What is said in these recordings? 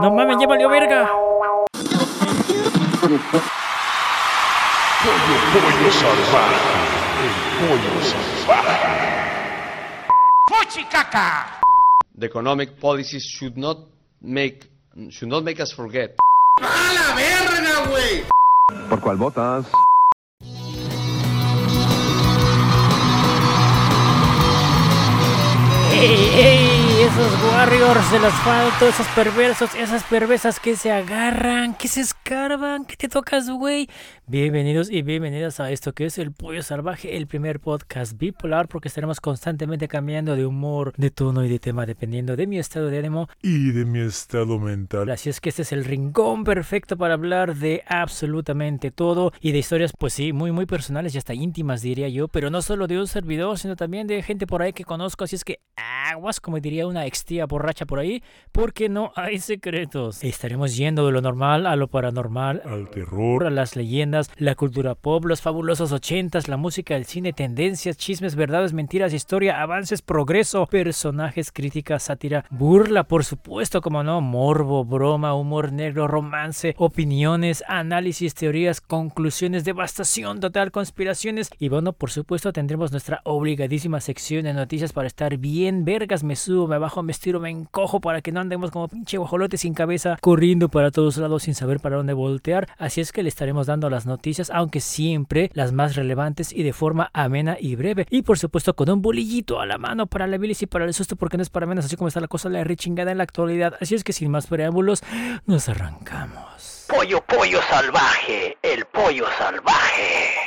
No mames, ya valió verga. Pollo salvaje. El pollo salvaje. ¡Fuchicaca! The economic policies should not make should not make us forget. ¿Por cuál votas? ¡Ey, ey! Esos warriors del asfalto, esos perversos, esas perversas que se agarran, que se escarban, que te tocas, güey. Bienvenidos y bienvenidas a esto que es El Pollo Salvaje, el primer podcast bipolar, porque estaremos constantemente cambiando de humor, de tono y de tema, dependiendo de mi estado de ánimo. Y de mi estado mental. Así es que este es el rincón perfecto para hablar de absolutamente todo y de historias, pues sí, muy, muy personales y hasta íntimas, diría yo, pero no solo de un servidor, sino también de gente por ahí que conozco. Así es que aguas, como diría una ex tía borracha por ahí, porque no hay secretos. Estaremos yendo de lo normal a lo paranormal, Al terror. a las leyendas, la cultura pop, los fabulosos ochentas, la música, el cine, tendencias, chismes, verdades, mentiras, historia, avances, progreso, personajes, críticas, sátira, burla, por supuesto, como no, morbo, broma, humor negro, romance, opiniones, análisis, teorías, conclusiones, devastación total, conspiraciones y bueno, por supuesto tendremos nuestra obligadísima sección de noticias para estar bien vergas, me subo, me bajo, me estiro, me encojo para que no andemos como pinche guajolote sin cabeza, corriendo para todos lados sin saber para dónde voltear, así es que le estaremos dando las noticias, aunque siempre las más relevantes y de forma amena y breve. Y por supuesto con un bolillito a la mano para la bilis y para el susto, porque no es para menos, así como está la cosa la rechingada en la actualidad. Así es que sin más preámbulos, nos arrancamos. Pollo, pollo salvaje. El pollo salvaje.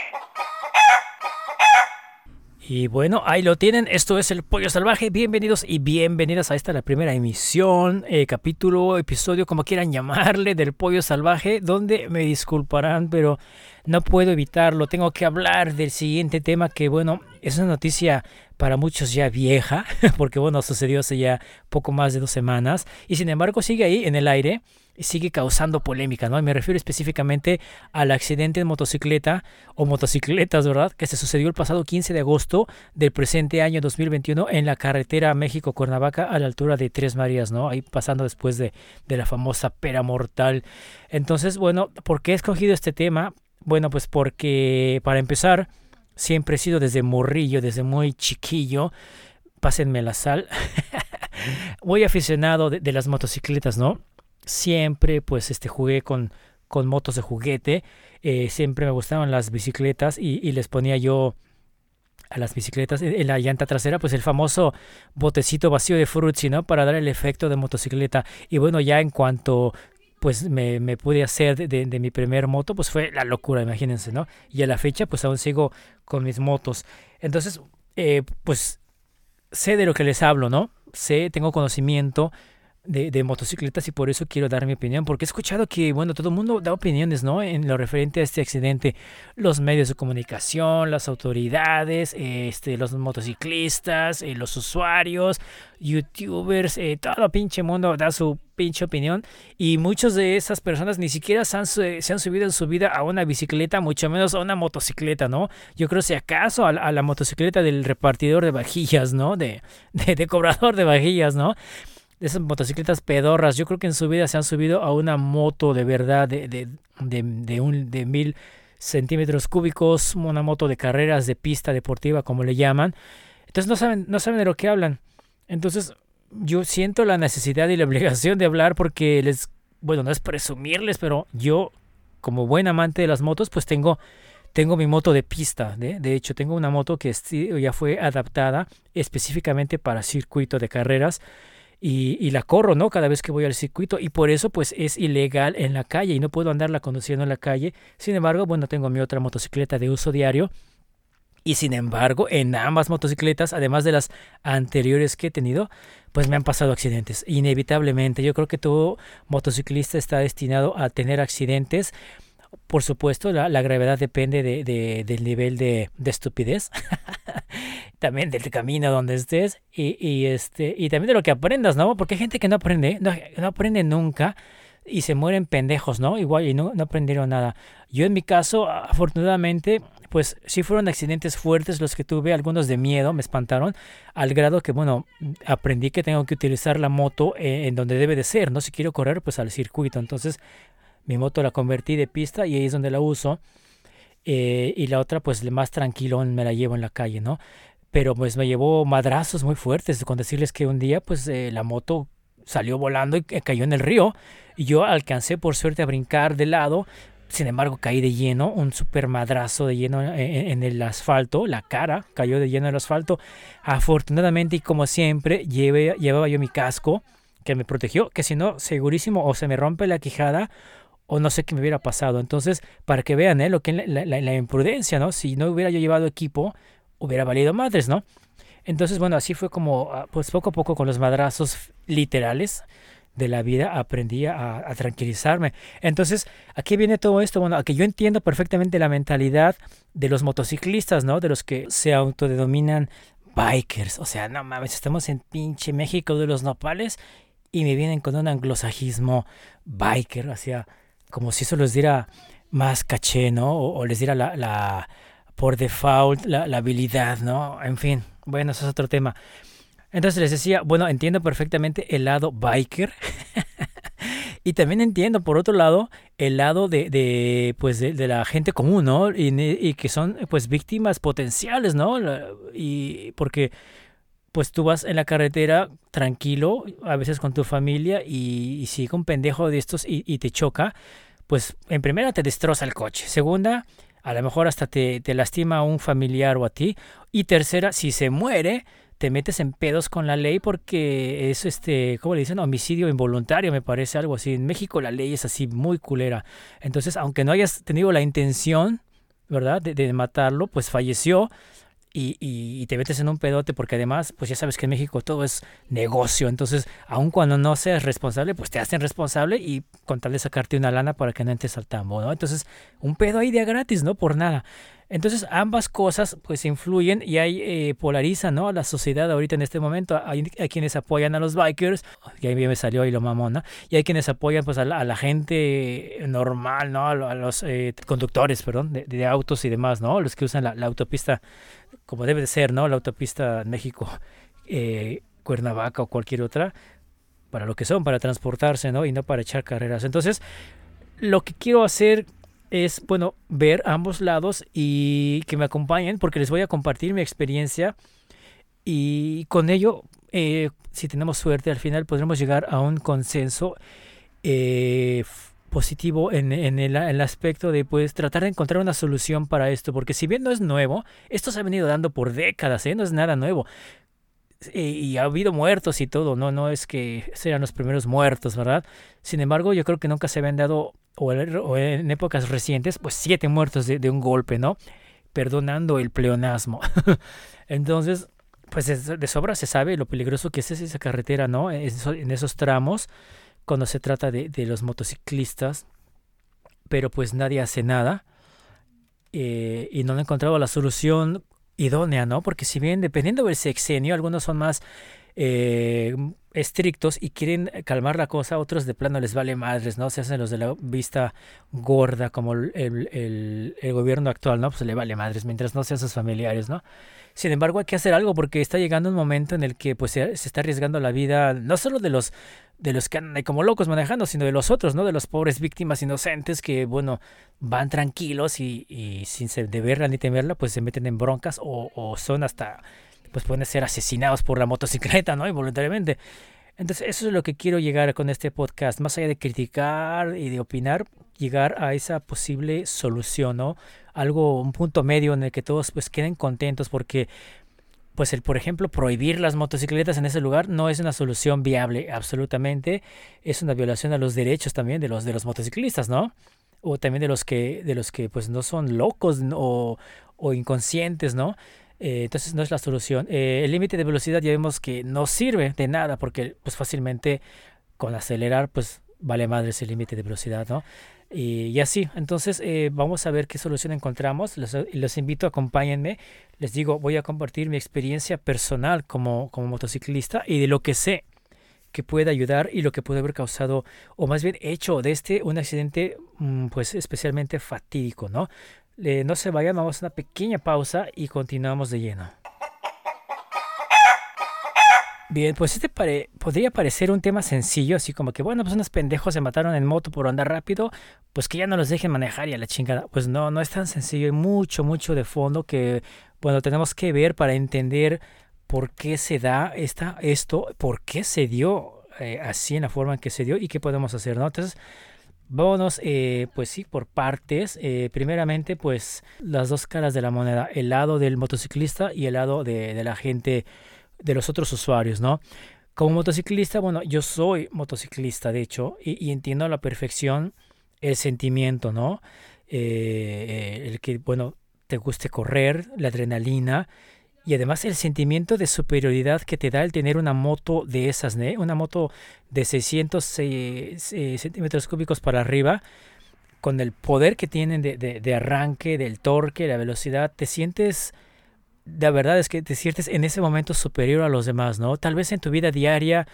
Y bueno, ahí lo tienen. Esto es el Pollo Salvaje. Bienvenidos y bienvenidas a esta la primera emisión, eh, capítulo, episodio, como quieran llamarle, del Pollo Salvaje, donde me disculparán, pero no puedo evitarlo. Tengo que hablar del siguiente tema que, bueno, es una noticia para muchos ya vieja, porque, bueno, sucedió hace ya poco más de dos semanas, y sin embargo sigue ahí en el aire sigue causando polémica, ¿no? Y me refiero específicamente al accidente en motocicleta o motocicletas, ¿verdad? Que se sucedió el pasado 15 de agosto del presente año 2021 en la carretera México-Cuernavaca a la altura de Tres Marías, ¿no? Ahí pasando después de, de la famosa pera mortal. Entonces, bueno, ¿por qué he escogido este tema? Bueno, pues porque para empezar, siempre he sido desde morrillo, desde muy chiquillo, pásenme la sal, muy aficionado de, de las motocicletas, ¿no? Siempre pues este jugué con, con motos de juguete, eh, siempre me gustaban las bicicletas y, y, les ponía yo a las bicicletas en la llanta trasera pues el famoso botecito vacío de Fruitsy, ¿no? Para dar el efecto de motocicleta y bueno ya en cuanto pues me, pude hacer de, mi primer moto pues fue la locura, imagínense, ¿no? Y a la fecha pues aún sigo con mis motos. Entonces eh, pues sé de lo que les hablo, ¿no? Sé, tengo conocimiento de, de, motocicletas y por eso quiero dar mi opinión, porque he escuchado que, bueno, todo el mundo da opiniones, ¿no? En lo referente a este accidente, los medios de comunicación, las autoridades, este, los motociclistas, eh, los usuarios, youtubers, eh, todo pinche mundo da su pinche opinión y muchos de esas personas ni siquiera se han, se han, subido en su vida a una bicicleta, mucho menos a una motocicleta, ¿no? Yo creo si acaso a, a la motocicleta del repartidor de vajillas, ¿no? De, de, de cobrador de vajillas, ¿no? De esas motocicletas pedorras. Yo creo que en su vida se han subido a una moto de verdad de, de, de, un, de mil centímetros cúbicos, una moto de carreras de pista deportiva, como le llaman. Entonces no saben, no saben de lo que hablan. Entonces yo siento la necesidad y la obligación de hablar porque les, bueno, no es presumirles, pero yo, como buen amante de las motos, pues tengo tengo mi moto de pista, ¿de? de hecho tengo una moto que ya fue adaptada específicamente para circuito de carreras y, y, la corro, ¿no? Cada vez que voy al circuito y por eso pues es ilegal en la calle y no puedo andarla conduciendo en la calle. Sin embargo, bueno, tengo mi otra motocicleta de uso diario y sin embargo, en ambas motocicletas, además de las anteriores que he tenido, pues me han pasado accidentes. Inevitablemente, yo creo que todo motociclista está destinado a tener accidentes. Por supuesto, la, la gravedad depende de, de, del nivel de, de estupidez. también del camino donde estés y, y, este, y también de lo que aprendas, ¿no? Porque hay gente que no aprende, no, no aprende nunca. y se mueren pendejos, ¿no? Igual y no, no aprendieron nada. Yo en mi caso, afortunadamente, pues sí fueron accidentes fuertes los que tuve, algunos de miedo, me espantaron, al grado que, bueno, aprendí que tengo que utilizar la moto eh, en donde debe de ser, ¿no? Si quiero correr, pues al circuito. Entonces, mi moto la convertí de pista y ahí es donde la uso. Eh, y la otra, pues más tranquilo me la llevo en la calle, ¿no? Pero pues me llevó madrazos muy fuertes con decirles que un día, pues eh, la moto salió volando y cayó en el río. Y yo alcancé por suerte a brincar de lado. Sin embargo, caí de lleno, un super madrazo de lleno en, el asfalto, la cara cayó de lleno en el asfalto. Afortunadamente y como siempre, llevaba yo mi casco que me protegió, que si no, segurísimo, o se me rompe la quijada o no sé qué me hubiera pasado. Entonces, para que vean ¿eh? lo que la, la, imprudencia, ¿no? Si no hubiera yo llevado equipo, hubiera valido madres, ¿no? Entonces, bueno, así fue como, ah, pues poco a poco con los madrazos literales de la vida aprendí a, tranquilizarme. Entonces, ¿a qué viene todo esto? Bueno, a que yo entiendo perfectamente la mentalidad de los motociclistas, ¿no? De los que se autodenominan bikers. O sea, no mames, estamos en pinche México de los nopales y me vienen con un anglosajismo biker, o sea, como si eso les diera más caché, ¿no? O, les diera la, la por default, la, la habilidad, ¿no? En fin, bueno, eso es otro tema. Entonces les decía, bueno, entiendo perfectamente el lado biker. y también entiendo, por otro lado, el lado de, de pues de, la gente común, ¿no? Y, que son, pues, víctimas potenciales, ¿no? Y porque, pues, tú vas en la carretera tranquilo, a veces con tu familia, y, si un pendejo de estos y, y, te choca, pues, en primera te destroza el coche. Segunda, a lo mejor hasta te, te lastima a un familiar o a ti. Y tercera, si se muere, te metes en pedos con la ley porque es este, ¿cómo le dicen? Homicidio involuntario, me parece algo así. En México la ley es así muy culera. Entonces, aunque no hayas tenido la intención, ¿verdad? De, de matarlo, pues falleció y, te metes en un pedote porque además, pues ya sabes que en México todo es negocio, entonces aun cuando no seas responsable, pues te hacen responsable y con tal de sacarte una lana para que no entres al tambo, ¿no? Entonces, un pedo ahí de gratis, ¿no? Por nada. Entonces, ambas cosas pues influyen y hay eh, polarizan, ¿no? La sociedad ahorita en este momento. Hay, quienes apoyan a los bikers, y ahí me salió ahí lo mamón, ¿no? Y hay quienes apoyan pues a la, gente normal, ¿no? A, los eh, conductores, perdón, de, autos y demás, ¿no? Los que usan la, autopista como debe de ser, ¿no? La autopista México, eh, Cuernavaca o cualquier otra, para lo que son, para transportarse, ¿no? Y no para echar carreras. Entonces, lo que quiero hacer es, bueno, ver ambos lados y que me acompañen porque les voy a compartir mi experiencia y con ello, eh, si tenemos suerte, al final podremos llegar a un consenso eh, positivo en, el, aspecto de pues tratar de encontrar una solución para esto, porque si bien no es nuevo, esto se ha venido dando por décadas, ¿eh? no es nada nuevo. Y, ha habido muertos y todo, no, no es que sean los primeros muertos, ¿verdad? Sin embargo, yo creo que nunca se habían dado, o, en épocas recientes, pues siete muertos de, de un golpe, ¿no? Perdonando el pleonasmo. Entonces, pues de sobra se sabe lo peligroso que es esa carretera, ¿no? En esos tramos cuando se trata de, de los motociclistas, pero pues nadie hace nada eh, y no han encontrado la solución idónea, ¿no? Porque si bien dependiendo del sexenio, algunos son más eh, estrictos y quieren calmar la cosa, otros de plano les vale madres, ¿no? Se hacen los de la vista gorda como el, el, gobierno actual, ¿no? Pues le vale madres mientras no sean sus familiares, ¿no? Sin embargo, hay que hacer algo porque está llegando un momento en el que pues se, está arriesgando la vida no solo de los de los que andan como locos manejando, sino de los otros, ¿no? De los pobres víctimas inocentes que, bueno, van tranquilos y, y sin deberla ni temerla, pues se meten en broncas o, o son hasta, pues pueden ser asesinados por la motocicleta, ¿no? Involuntariamente. Entonces, eso es lo que quiero llegar con este podcast. Más allá de criticar y de opinar, llegar a esa posible solución, ¿no? Algo, un punto medio en el que todos pues queden contentos porque pues el, por ejemplo, prohibir las motocicletas en ese lugar no es una solución viable, absolutamente. Es una violación a los derechos también de los, de los motociclistas, ¿no? O también de los que, de los que pues no son locos o, o inconscientes, ¿no? Eh, entonces no es la solución. Eh, el límite de velocidad ya vemos que no sirve de nada porque pues fácilmente con acelerar pues vale madre ese límite de velocidad, ¿no? Y, así, entonces eh, vamos a ver qué solución encontramos. Los, los, invito, acompáñenme. Les digo, voy a compartir mi experiencia personal como, como motociclista y de lo que sé que puede ayudar y lo que puede haber causado, o más bien hecho de este un accidente mm, pues especialmente fatídico, ¿no? No se vayan, vamos a una pequeña pausa y continuamos de lleno. Bien, pues este podría parecer un tema sencillo, así como que, bueno, pues unos pendejos se mataron en moto por andar rápido, pues que ya no los dejen manejar y a la chingada. Pues no, no es tan sencillo, hay mucho, mucho de fondo que, bueno, tenemos que ver para entender por qué se da esta, esto, por qué se dio eh, así en la forma en que se dio y qué podemos hacer, ¿no? Entonces, vámonos, eh, pues sí, por partes. Eh, primeramente, pues las dos caras de la moneda, el lado del motociclista y el lado de, la gente de los otros usuarios, ¿no? Como motociclista, bueno, yo soy motociclista, de hecho, y, entiendo a la perfección el sentimiento, ¿no? Eh, el que, bueno, te guste correr, la adrenalina y además el sentimiento de superioridad que te da el tener una moto de esas, ¿no? Una moto de 600 centímetros cúbicos para arriba, con el poder que tienen de, de arranque, del torque, la velocidad, te sientes la verdad es que te sientes en ese momento superior a los demás, ¿no? Tal vez en tu vida diaria,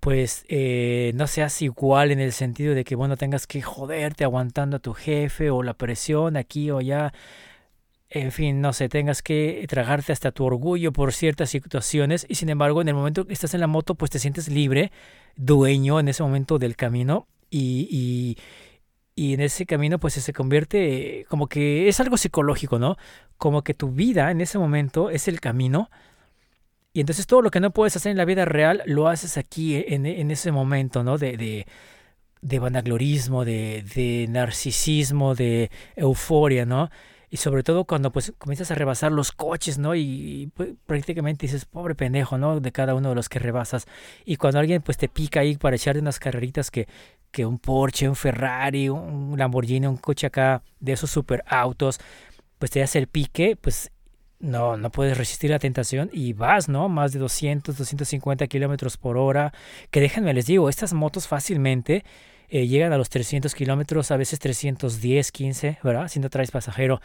pues eh, no seas igual en el sentido de que, bueno, tengas que joderte aguantando a tu jefe o la presión aquí o allá. En fin, no sé, tengas que tragarte hasta tu orgullo por ciertas situaciones y sin embargo en el momento que estás en la moto pues te sientes libre, dueño en ese momento del camino y, y, y en ese camino pues se convierte como que es algo psicológico, ¿no? Como que tu vida en ese momento es el camino y entonces todo lo que no puedes hacer en la vida real lo haces aquí e, en, en ese momento, ¿no? De, de, de vanaglorismo, de, de narcisismo, de euforia, ¿no? Y sobre todo cuando pues comienzas a rebasar los coches, ¿no? Y, pues, prácticamente dices, pobre pendejo, ¿no? De cada uno de los que rebasas. Y cuando alguien pues te pica ahí para echar unas carreritas que, que un Porsche, un Ferrari, un Lamborghini, un coche acá de esos super autos, pues te hace el pique, pues no, no puedes resistir la tentación y vas, ¿no? Más de 200, 250 kilómetros por hora. Que déjenme les digo, estas motos fácilmente eh, llegan a los 300 kilómetros, a veces 310, 15, ¿verdad? Si no traes pasajero.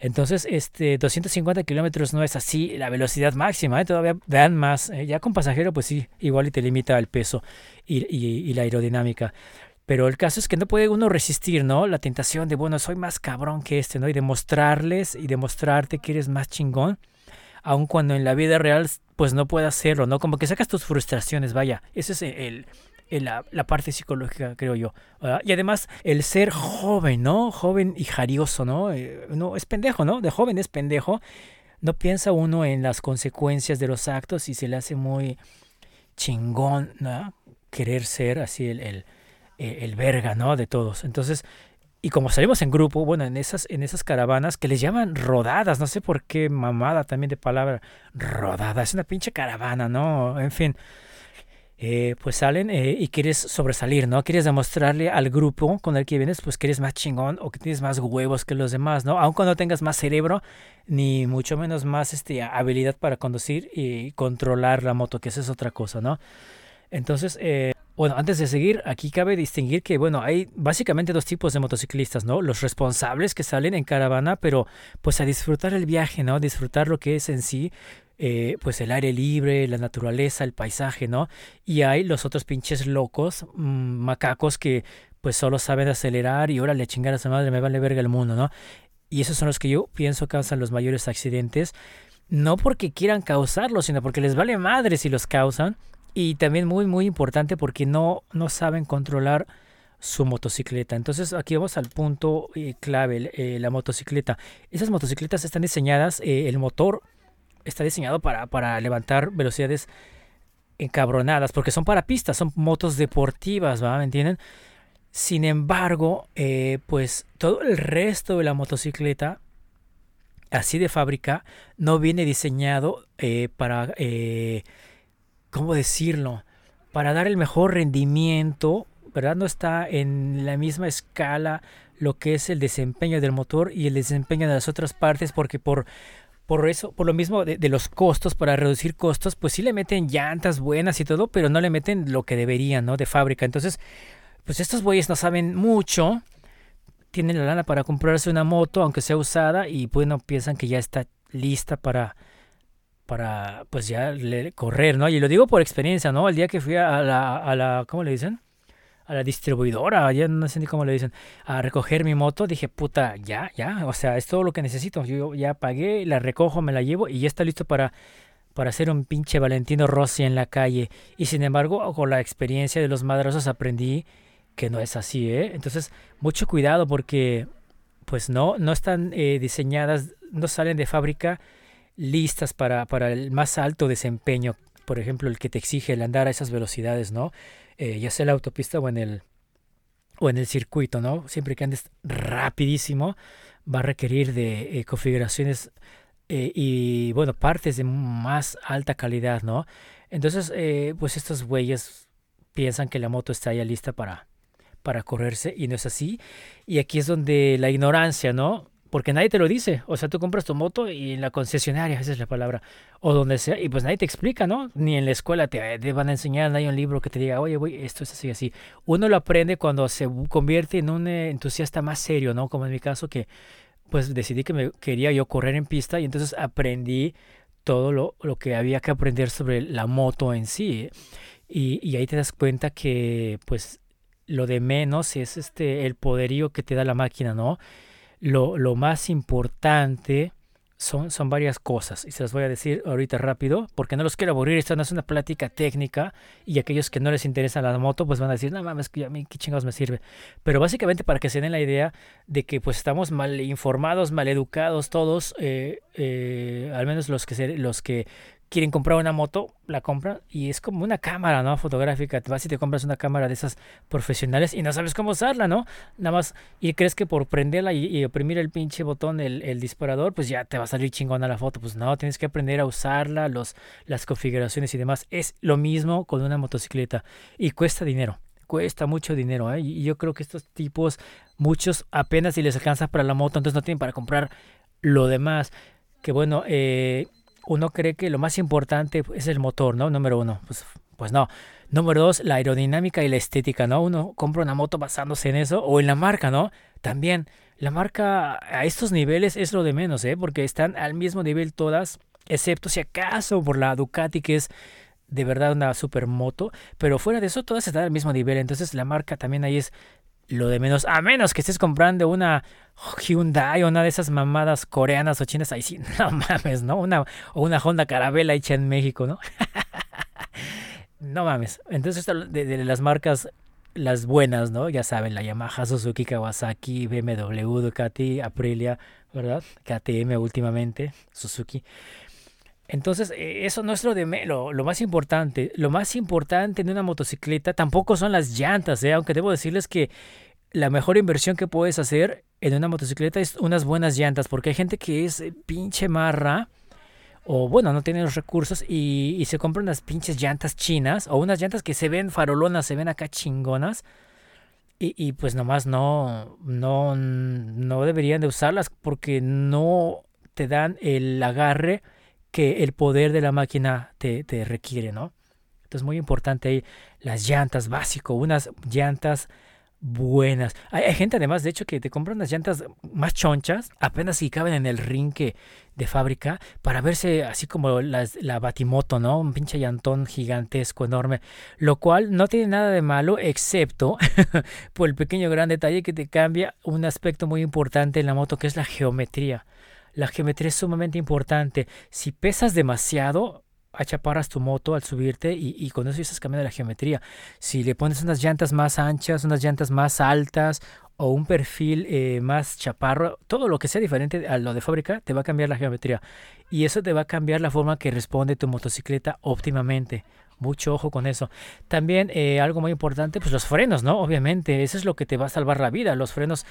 Entonces, este, 250 kilómetros no es así la velocidad máxima, ¿eh? todavía dan más. ¿eh? Ya con pasajero, pues sí, igual y te limita el peso y, y, la aerodinámica. Pero el caso es que no puede uno resistir, ¿no? La tentación de, bueno, soy más cabrón que este, ¿no? Y demostrarles y demostrarte que eres más chingón, aun cuando en la vida real, pues no puedas hacerlo, ¿no? Como que sacas tus frustraciones, vaya. Ese es el, la, la, parte psicológica, creo yo. Y además, el ser joven, ¿no? Joven y jarioso, ¿no? Eh, es pendejo, ¿no? De joven es pendejo. No piensa uno en las consecuencias de los actos y se le hace muy chingón, ¿no? Querer ser así el, el, el verga, ¿no? De todos. Entonces, y como salimos en grupo, bueno, en esas, en esas caravanas que les llaman rodadas, no sé por qué mamada también de palabra rodada, es una pinche caravana, ¿no? En fin. Eh, pues salen eh, y quieres sobresalir, ¿no? Quieres demostrarle al grupo con el que vienes, pues que eres más chingón o que tienes más huevos que los demás, ¿no? Aun cuando tengas más cerebro, ni mucho menos más este, habilidad para conducir y controlar la moto, que esa es otra cosa, ¿no? Entonces, eh, bueno, antes de seguir, aquí cabe distinguir que, bueno, hay básicamente dos tipos de motociclistas, ¿no? Los responsables que salen en caravana, pero pues a disfrutar el viaje, ¿no? Disfrutar lo que es en sí eh, pues el aire libre, la naturaleza, el paisaje, ¿no? Y hay los otros pinches locos, mm, macacos que pues solo saben acelerar y ahora le chingar a su madre, me vale verga el mundo, ¿no? Y esos son los que yo pienso causan los mayores accidentes, no porque quieran causarlos, sino porque les vale madre si los causan. Y también muy, muy importante porque no, no saben controlar su motocicleta. Entonces aquí vamos al punto eh, clave, eh, la motocicleta. Esas motocicletas están diseñadas, el motor está diseñado para, para levantar velocidades encabronadas, porque son para pistas, son motos deportivas, ¿va? ¿Me entienden? Sin embargo, eh, pues todo el resto de la motocicleta, así de fábrica, no viene diseñado eh, para, eh, ¿cómo decirlo? Para dar el mejor rendimiento, ¿verdad? No está en la misma escala lo que es el desempeño del motor y el desempeño de las otras partes, porque por por eso, por lo mismo de, los costos, para reducir costos, pues sí le meten llantas buenas y todo, pero no le meten lo que deberían, ¿no? De fábrica. Entonces, pues estos bueyes no saben mucho, tienen la lana para comprarse una moto, aunque sea usada, y bueno, piensan que ya está lista para, para pues ya correr, ¿no? Y lo digo por experiencia, ¿no? El día que fui a la, a la ¿cómo le dicen? A la distribuidora, ya no sé ni cómo le dicen, a recoger mi moto, dije, puta, ya, ya, o sea, es todo lo que necesito. Yo ya pagué, la recojo, me la llevo y ya está listo para, para hacer un pinche Valentino Rossi en la calle. Y sin embargo, con la experiencia de los madrazos aprendí que no es así, ¿eh? Entonces, mucho cuidado porque, pues no, no están eh, diseñadas, no salen de fábrica listas para, para el más alto desempeño. Por ejemplo, el que te exige el andar a esas velocidades, ¿no? Eh, ya sea en la autopista o en el o en el circuito, ¿no? Siempre que andes rapidísimo, va a requerir de eh, configuraciones eh, y, bueno, partes de más alta calidad, ¿no? Entonces, pues estos güeyes piensan que la moto está ya lista para, para correrse y no es así. Y aquí es donde la ignorancia, ¿no? Porque nadie te lo dice. O sea, tú compras tu moto y en la concesionaria, esa es la palabra, o donde sea, y pues nadie te explica, ¿no? Ni en la escuela te, van a enseñar, no hay un libro que te diga, oye, güey, esto es así, así. Uno lo aprende cuando se convierte en un eh, entusiasta más serio, ¿no? Como en mi caso, que pues decidí que me quería yo correr en pista y entonces aprendí todo lo, lo que había que aprender sobre la moto en sí. ¿eh? Y, y ahí te das cuenta que pues lo de menos es este el poderío que te da la máquina, ¿no? Lo, lo más importante son, son varias cosas y se las voy a decir ahorita rápido porque no los quiero aburrir, esto no es una plática técnica y aquellos que no les interesa la moto pues van a decir, no mames, a mí qué chingados me sirve. Pero básicamente para que se den la idea de que pues estamos mal informados, mal educados todos, eh, eh, al menos los que, se- los que quieren comprar una moto, la compran y es como una cámara, ¿no? Fotográfica. Te vas y te compras una cámara de esas profesionales y no sabes cómo usarla, ¿no? Nada más, y crees que por prenderla y, oprimir el pinche botón, el, el disparador, pues ya te va a salir chingona la foto. Pues no, tienes que aprender a usarla, los, las configuraciones y demás. Es lo mismo con una motocicleta y cuesta dinero. Cuesta mucho dinero, ¿eh? Y y yo creo que estos tipos, muchos apenas si les alcanza para la moto, entonces no tienen para comprar lo demás. Que bueno, eh, uno cree que lo más importante es el motor, ¿no? Número uno. Pues, pues no. Número dos, la aerodinámica y la estética, ¿no? Uno compra una moto basándose en eso o en la marca, ¿no? También, la marca a estos niveles es lo de menos, ¿eh? Porque están al mismo nivel todas, excepto si acaso por la Ducati, que es de verdad una supermoto, pero fuera de eso todas están al mismo nivel, entonces la marca también ahí es lo de menos, a menos que estés comprando una Hyundai o una de esas mamadas coreanas o chinas, ahí sí, no mames, ¿no? Una, o una Honda Carabela hecha en México, ¿no? no mames. Entonces, de, de las marcas, las buenas, ¿no? Ya saben, la Yamaha, Suzuki, Kawasaki, BMW, Ducati, Aprilia, ¿verdad? KTM últimamente, Suzuki. Entonces, eh, eso no es lo, de lo, lo más importante. Lo más importante en una motocicleta tampoco son las llantas, ¿eh? aunque debo decirles que la mejor inversión que puedes hacer en una motocicleta es unas buenas llantas, porque hay gente que es eh, pinche marra, o bueno, no tiene los recursos y, y se compra unas pinches llantas chinas, o unas llantas que se ven farolonas, se ven acá chingonas, y, y pues nomás no, no, no deberían de usarlas porque no te dan el agarre que el poder de la máquina te, te requiere, ¿no? Entonces, muy importante ahí las llantas básico, unas llantas buenas. Hay, gente además, de hecho, que te compra unas llantas más chonchas, apenas si caben en el rin que de fábrica, para verse así como las, la batimoto, ¿no? Un pinche llantón gigantesco, enorme, lo cual no tiene nada de malo, excepto por el pequeño gran detalle que te cambia un aspecto muy importante en la moto, que es la geometría. La geometría es sumamente importante. Si pesas demasiado, achaparras tu moto al subirte y, y con eso ya estás cambiando la geometría. Si le pones unas llantas más anchas, unas llantas más altas o un perfil eh, más chaparro, todo lo que sea diferente a lo de fábrica, te va a cambiar la geometría. Y eso te va a cambiar la forma que responde tu motocicleta óptimamente. Mucho ojo con eso. También eh, algo muy importante, pues los frenos, ¿no? Obviamente, eso es lo que te va a salvar la vida. Los frenos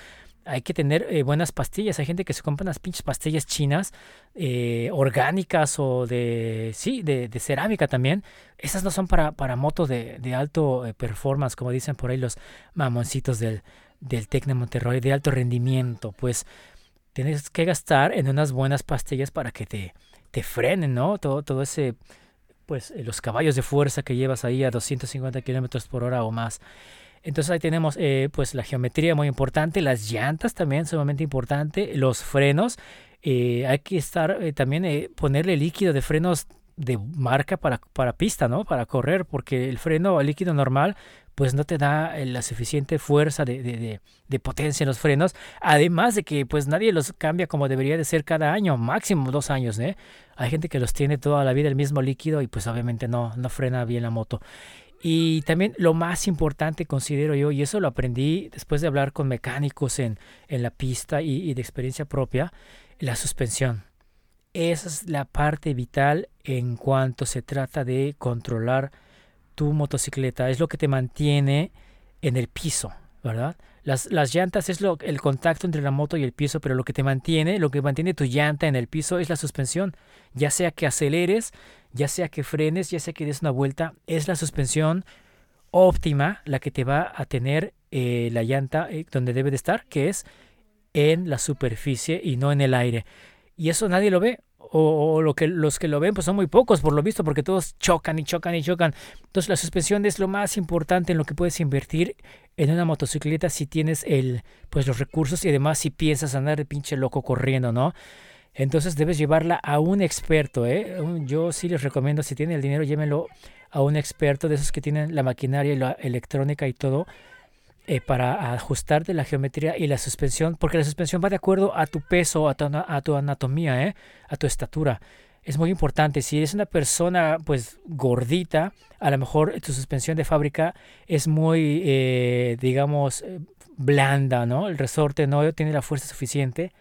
hay que tener eh, buenas pastillas. Hay gente que se compra unas pinches pastillas chinas eh, orgánicas o de, sí, de, de cerámica también. Esas no son para, para motos de, de alto eh, performance, como dicen por ahí los mamoncitos del, del Tecno Monterrey, de alto rendimiento. Pues tienes que gastar en unas buenas pastillas para que te, te frenen, ¿no? Todo, todo ese, pues los caballos de fuerza que llevas ahí a 250 kilómetros por hora o más. Entonces ahí tenemos eh, pues la geometría muy importante, las llantas también sumamente importante, los frenos eh, hay que estar eh, también ponerle líquido de frenos de marca para, para pista, ¿no? Para correr, porque el freno líquido normal pues no te da la suficiente fuerza de, de, de, de, potencia en los frenos, además de que pues nadie los cambia como debería de ser cada año, máximo dos años, ¿eh? Hay gente que los tiene toda la vida el mismo líquido y pues obviamente no, no frena bien la moto. Y también lo más importante considero yo, y eso lo aprendí después de hablar con mecánicos en, en la pista y, y de experiencia propia, la suspensión. Esa es la parte vital en cuanto se trata de controlar tu motocicleta. Es lo que te mantiene en el piso, ¿verdad? Las, las llantas es lo, el contacto entre la moto y el piso, pero lo que te mantiene, lo que mantiene tu llanta en el piso es la suspensión. Ya sea que aceleres, ya sea que frenes, ya sea que des una vuelta, es la suspensión óptima la que te va a tener eh, la llanta eh, donde debe de estar, que es en la superficie y no en el aire. Y eso nadie lo ve. O, lo que los que lo ven pues son muy pocos por lo visto porque todos chocan y chocan y chocan entonces la suspensión es lo más importante en lo que puedes invertir en una motocicleta si tienes el pues los recursos y además si piensas andar de pinche loco corriendo no entonces debes llevarla a un experto ¿eh? yo sí les recomiendo si tienen el dinero llévenlo a un experto de esos que tienen la maquinaria y la electrónica y todo eh, para ajustarte la geometría y la suspensión, porque la suspensión va de acuerdo a tu peso, a tu, a tu anatomía, ¿eh? a tu estatura. Es muy importante. Si eres una persona pues gordita, a lo mejor tu suspensión de fábrica es muy, eh, digamos, blanda, ¿no? El resorte no tiene la fuerza suficiente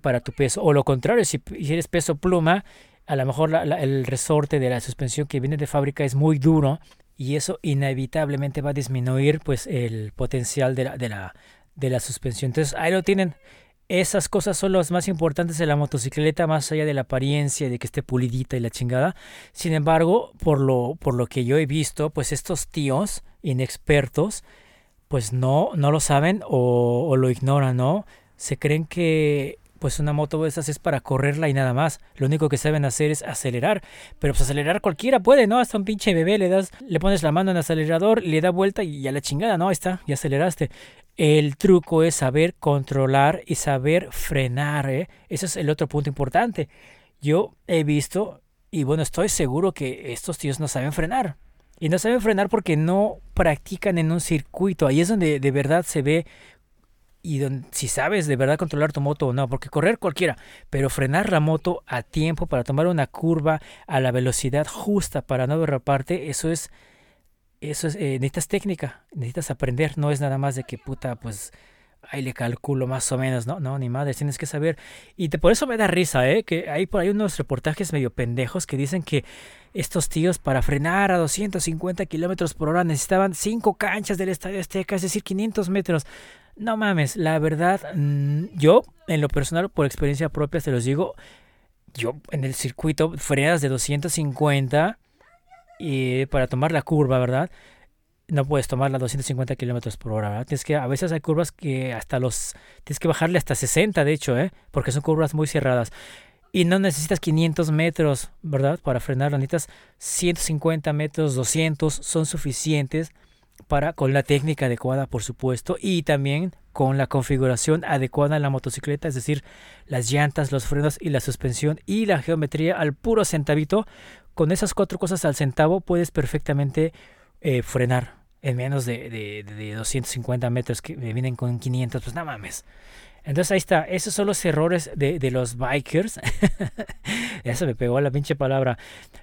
para tu peso. O lo contrario, si, si eres peso pluma, a lo mejor la, la, el resorte de la suspensión que viene de fábrica es muy duro y eso inevitablemente va a disminuir pues el potencial de la, de la, de la suspensión. Entonces ahí lo tienen. Esas cosas son las más importantes de la motocicleta, más allá de la apariencia, de que esté pulidita y la chingada. Sin embargo, por lo, por lo que yo he visto, pues estos tíos inexpertos, pues no, no lo saben o, o lo ignoran, ¿no? Se creen que pues una moto de esas es para correrla y nada más. Lo único que saben hacer es acelerar. Pero pues acelerar cualquiera puede, ¿no? Hasta un pinche bebé le das, le pones la mano en el acelerador, le da vuelta y ya la chingada, ¿no? Ahí está, ya aceleraste. El truco es saber controlar y saber frenar, ¿eh? Ese es el otro punto importante. Yo he visto, y bueno, estoy seguro que estos tíos no saben frenar. Y no saben frenar porque no practican en un circuito. Ahí es donde de verdad se ve y don, si sabes de verdad controlar tu moto o no, porque correr cualquiera, pero frenar la moto a tiempo para tomar una curva a la velocidad justa para no derraparte, eso es, eso es, eh, necesitas técnica, necesitas aprender, no es nada más de que puta, pues ahí le calculo más o menos, no, no, ni madre, tienes que saber. Y te, por eso me da risa, ¿eh? Que hay por ahí unos reportajes medio pendejos que dicen que estos tíos para frenar a 250 kilómetros por hora necesitaban cinco canchas del Estadio Azteca, es decir, 500 metros. No mames, la verdad, mm, yo en lo personal, por experiencia propia, te los digo, yo en el circuito frenas de 250 y para tomar la curva, ¿verdad? No puedes tomarla a 250 kilómetros por hora, ¿verdad? Tienes que, a veces hay curvas que hasta los, tienes que bajarle hasta 60, de hecho, ¿eh? Porque son curvas muy cerradas. Y no necesitas 500 metros, ¿verdad? Para frenar, necesitas 150 metros, 200, son suficientes con la técnica adecuada, por supuesto, y también con la configuración adecuada en la motocicleta, es decir, las llantas, los frenos y la suspensión y la geometría al puro centavito. Con esas cuatro cosas al centavo puedes perfectamente eh, frenar en menos de, de, de, 250 metros que me vienen con 500, pues no mames. Entonces ahí está, esos son los errores de, los bikers. Eso me pegó la pinche palabra.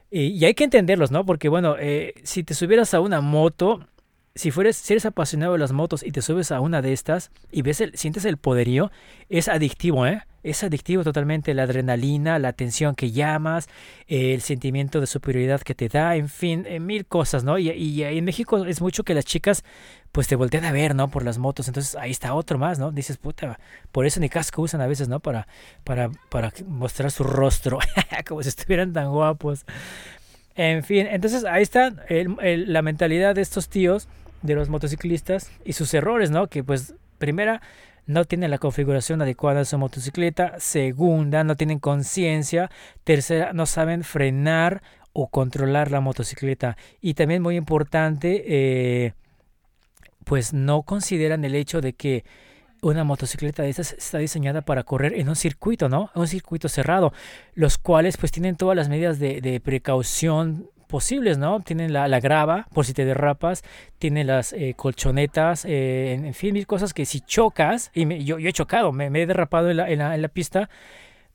Y, y, hay que entenderlos, ¿no? Porque bueno, eh, si te subieras a una moto, si, fueres, si eres apasionado de las motos y te subes a una de estas y ves el, sientes el poderío, es adictivo, ¿eh? Es adictivo totalmente la adrenalina, la atención que llamas, el sentimiento de superioridad que te da, en fin, mil cosas, ¿no? Y, y, en México es mucho que las chicas pues te voltean a ver, ¿no? Por las motos, entonces ahí está otro más, ¿no? Dices, puta, por eso ni casco usan a veces, ¿no? Para, para, para mostrar su rostro, como si estuvieran tan guapos. En fin, entonces ahí está la mentalidad de estos tíos de los motociclistas y sus errores, ¿no? Que pues primera no tienen la configuración adecuada de su motocicleta, segunda no tienen conciencia, tercera no saben frenar o controlar la motocicleta y también muy importante eh, pues no consideran el hecho de que una motocicleta de estas está diseñada para correr en un circuito, ¿no? Un circuito cerrado, los cuales pues tienen todas las medidas de, de precaución posibles, ¿no? Tienen la, la, grava por si te derrapas, tienen las eh, colchonetas, eh, en, fin, mil cosas que si chocas, y yo, yo, he chocado, me, me he derrapado en la, en, la, en la, pista,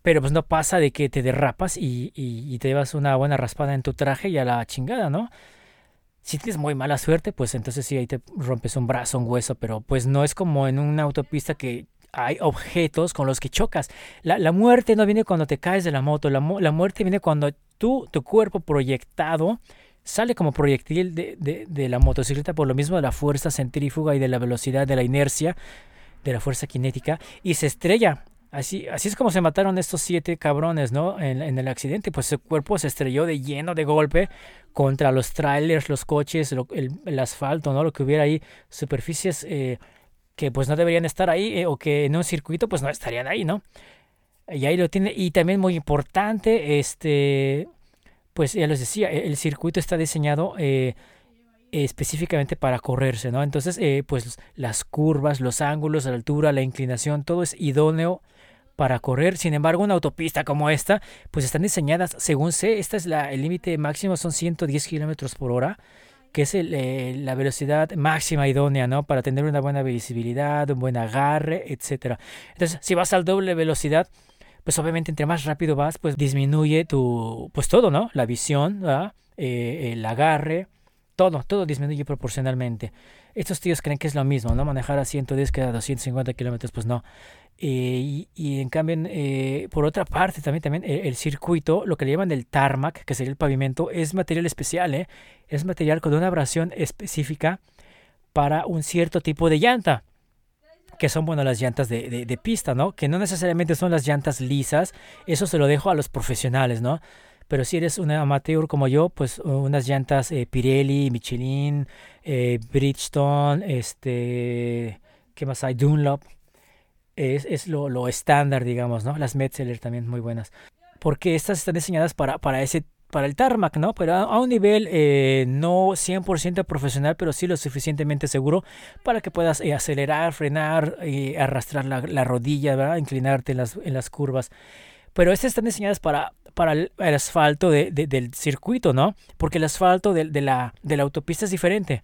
pero pues no pasa de que te derrapas y, y, y te llevas una buena raspada en tu traje y a la chingada, ¿no? si tienes muy mala suerte, pues entonces sí, ahí te rompes un brazo, un hueso, pero pues no es como en una autopista que hay objetos con los que chocas. La, la muerte no viene cuando te caes de la moto, la, la, muerte viene cuando tú, tu cuerpo proyectado, sale como proyectil de, de, de, la motocicleta por lo mismo de la fuerza centrífuga y de la velocidad, de la inercia, de la fuerza cinética, y se estrella Así, así es como se mataron estos siete cabrones, ¿no? En, en, el accidente, pues su cuerpo se estrelló de lleno de golpe contra los trailers, los coches, lo, el, el, asfalto, ¿no? Lo que hubiera ahí, superficies eh, que pues no deberían estar ahí eh, o que en un circuito pues no estarían ahí, ¿no? Y ahí lo tiene. Y también muy importante, este, pues ya les decía, el circuito está diseñado eh, específicamente para correrse, ¿no? Entonces, eh, pues las curvas, los ángulos, la altura, la inclinación, todo es idóneo para correr. Sin embargo, una autopista como esta, pues están diseñadas, según sé, esta es la, el límite máximo, son 110 kilómetros por hora, que es el, eh, la velocidad máxima idónea, ¿no? Para tener una buena visibilidad, un buen agarre, etcétera. Entonces, si vas al doble velocidad, pues obviamente entre más rápido vas, pues disminuye tu, pues todo, ¿no? La visión, eh, el agarre, todo, todo disminuye proporcionalmente. Estos tíos creen que es lo mismo, ¿no? Manejar a 110 que a 250 kilómetros, pues no. Eh, y, y, en cambio, eh, por otra parte, también, también el, el, circuito, lo que le llaman el tarmac, que sería el pavimento, es material especial, ¿eh? Es material con una abrasión específica para un cierto tipo de llanta que son bueno las llantas de, de, de, pista, ¿no? Que no necesariamente son las llantas lisas, eso se lo dejo a los profesionales, ¿no? Pero si eres un amateur como yo, pues unas llantas eh, Pirelli, Michelin, eh, Bridgestone, este, ¿qué más hay? Dunlop. Es, es lo, lo estándar, digamos, ¿no? Las Metzeler también muy buenas. Porque estas están diseñadas para, para ese para el tarmac, ¿no? Pero a, un nivel eh, no 100% profesional, pero sí lo suficientemente seguro para que puedas eh, acelerar, frenar, eh, arrastrar la, la, rodilla, ¿verdad? Inclinarte en las, en las curvas. Pero estas están diseñadas para, para el, asfalto de, de, del circuito, ¿no? Porque el asfalto de, la, de la autopista es diferente.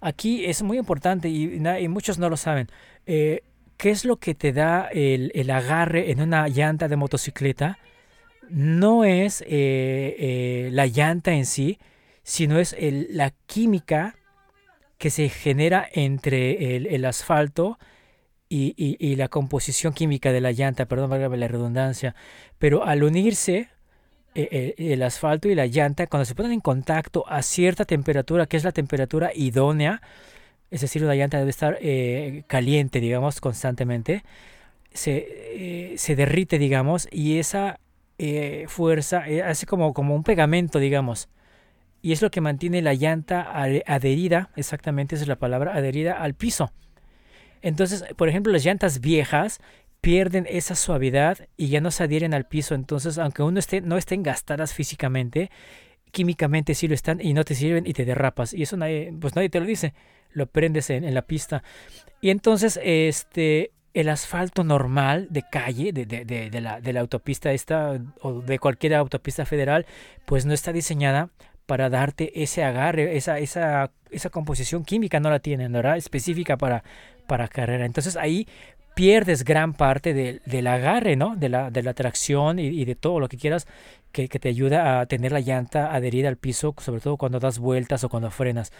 Aquí es muy importante y, muchos no lo saben. Eh, ¿Qué es lo que te da el, el, agarre en una llanta de motocicleta? No es eh, eh, la llanta en sí, sino es la química que se genera entre el, el asfalto y, y, y, la composición química de la llanta, perdón, valga la redundancia, pero al unirse eh, eh, el asfalto y la llanta, cuando se ponen en contacto a cierta temperatura, que es la temperatura idónea, es decir, una llanta debe estar eh, caliente, digamos, constantemente, se, eh, se, derrite, digamos, y esa eh, fuerza hace como, como un pegamento, digamos. Y es lo que mantiene la llanta adherida, exactamente esa es la palabra, adherida al piso. Entonces, por ejemplo, las llantas viejas pierden esa suavidad y ya no se adhieren al piso. Entonces, aunque uno esté, no estén gastadas físicamente, químicamente sí lo están y no te sirven y te derrapas. Y eso pues nadie te lo dice. Lo prendes en, la pista. Y entonces, este, el asfalto normal de calle, de, de, de, de, la, de la autopista esta o de cualquier autopista federal, pues no está diseñada para darte ese agarre, esa, esa, esa composición química no la tienen, ¿verdad? Específica para, para carrera. Entonces ahí pierdes gran parte de, del agarre, ¿no? De la, de la tracción y, de todo lo que quieras que, que, te ayuda a tener la llanta adherida al piso, sobre todo cuando das vueltas o cuando frenas.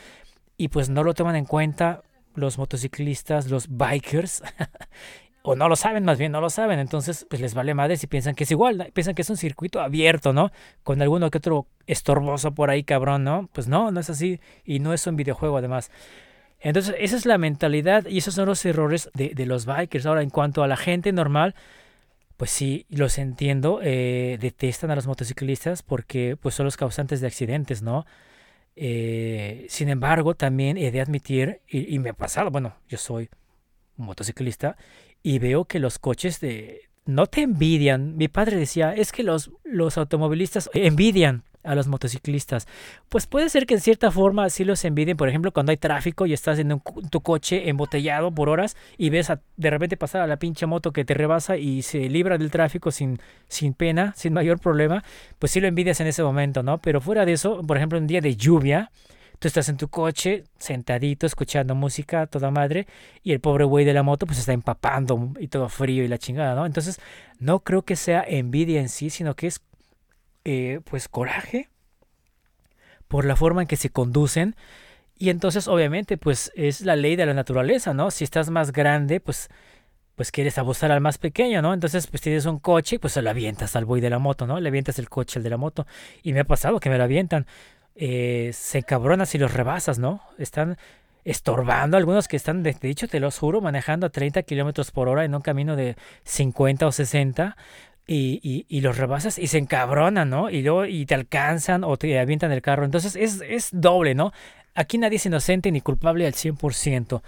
Y pues no lo toman en cuenta los motociclistas, los bikers, o no lo saben, más bien no lo saben, entonces pues les vale madre si piensan que es igual, piensan que es un circuito abierto, ¿no? Con alguno que otro estorboso por ahí, cabrón, ¿no? Pues no, no es así y no es un videojuego además. Entonces esa es la mentalidad y esos son los errores de, de los bikers. Ahora, en cuanto a la gente normal, pues sí, los entiendo, eh, detestan a los motociclistas porque pues son los causantes de accidentes, ¿no? Eh, sin embargo, también he de admitir, y, y me ha pasado, bueno, yo soy motociclista y veo que los coches de no te envidian. Mi padre decía, es que los, los automovilistas envidian. A los motociclistas? Pues puede ser que en cierta forma sí los envidien, por ejemplo, cuando hay tráfico y estás en un tu coche embotellado por horas y ves a- de repente pasar a la pinche moto que te rebasa y se libra del tráfico sin, sin pena, sin mayor problema, pues sí lo envidias en ese momento, ¿no? Pero fuera de eso, por ejemplo, un día de lluvia, tú estás en tu coche sentadito escuchando música toda madre y el pobre güey de la moto pues está empapando y todo frío y la chingada, ¿no? Entonces no creo que sea envidia en sí, sino que es eh, pues coraje por la forma en que se conducen y entonces obviamente pues es la ley de la naturaleza, ¿no? Si estás más grande pues pues quieres abusar al más pequeño, ¿no? Entonces pues tienes un coche pues se lo avientas al güey de la moto, ¿no? Le avientas el coche al de la moto y me ha pasado que me lo avientan. Eh, se encabronan si los rebasas, ¿no? Están estorbando algunos que están, de hecho te los juro, manejando a 30 kilómetros por hora en un camino de 50 o 60 y, y, y los rebasas y se encabronan, ¿no? Y luego y te alcanzan o te avientan el carro. Entonces es, es doble, ¿no? Aquí nadie es inocente ni culpable al 100%.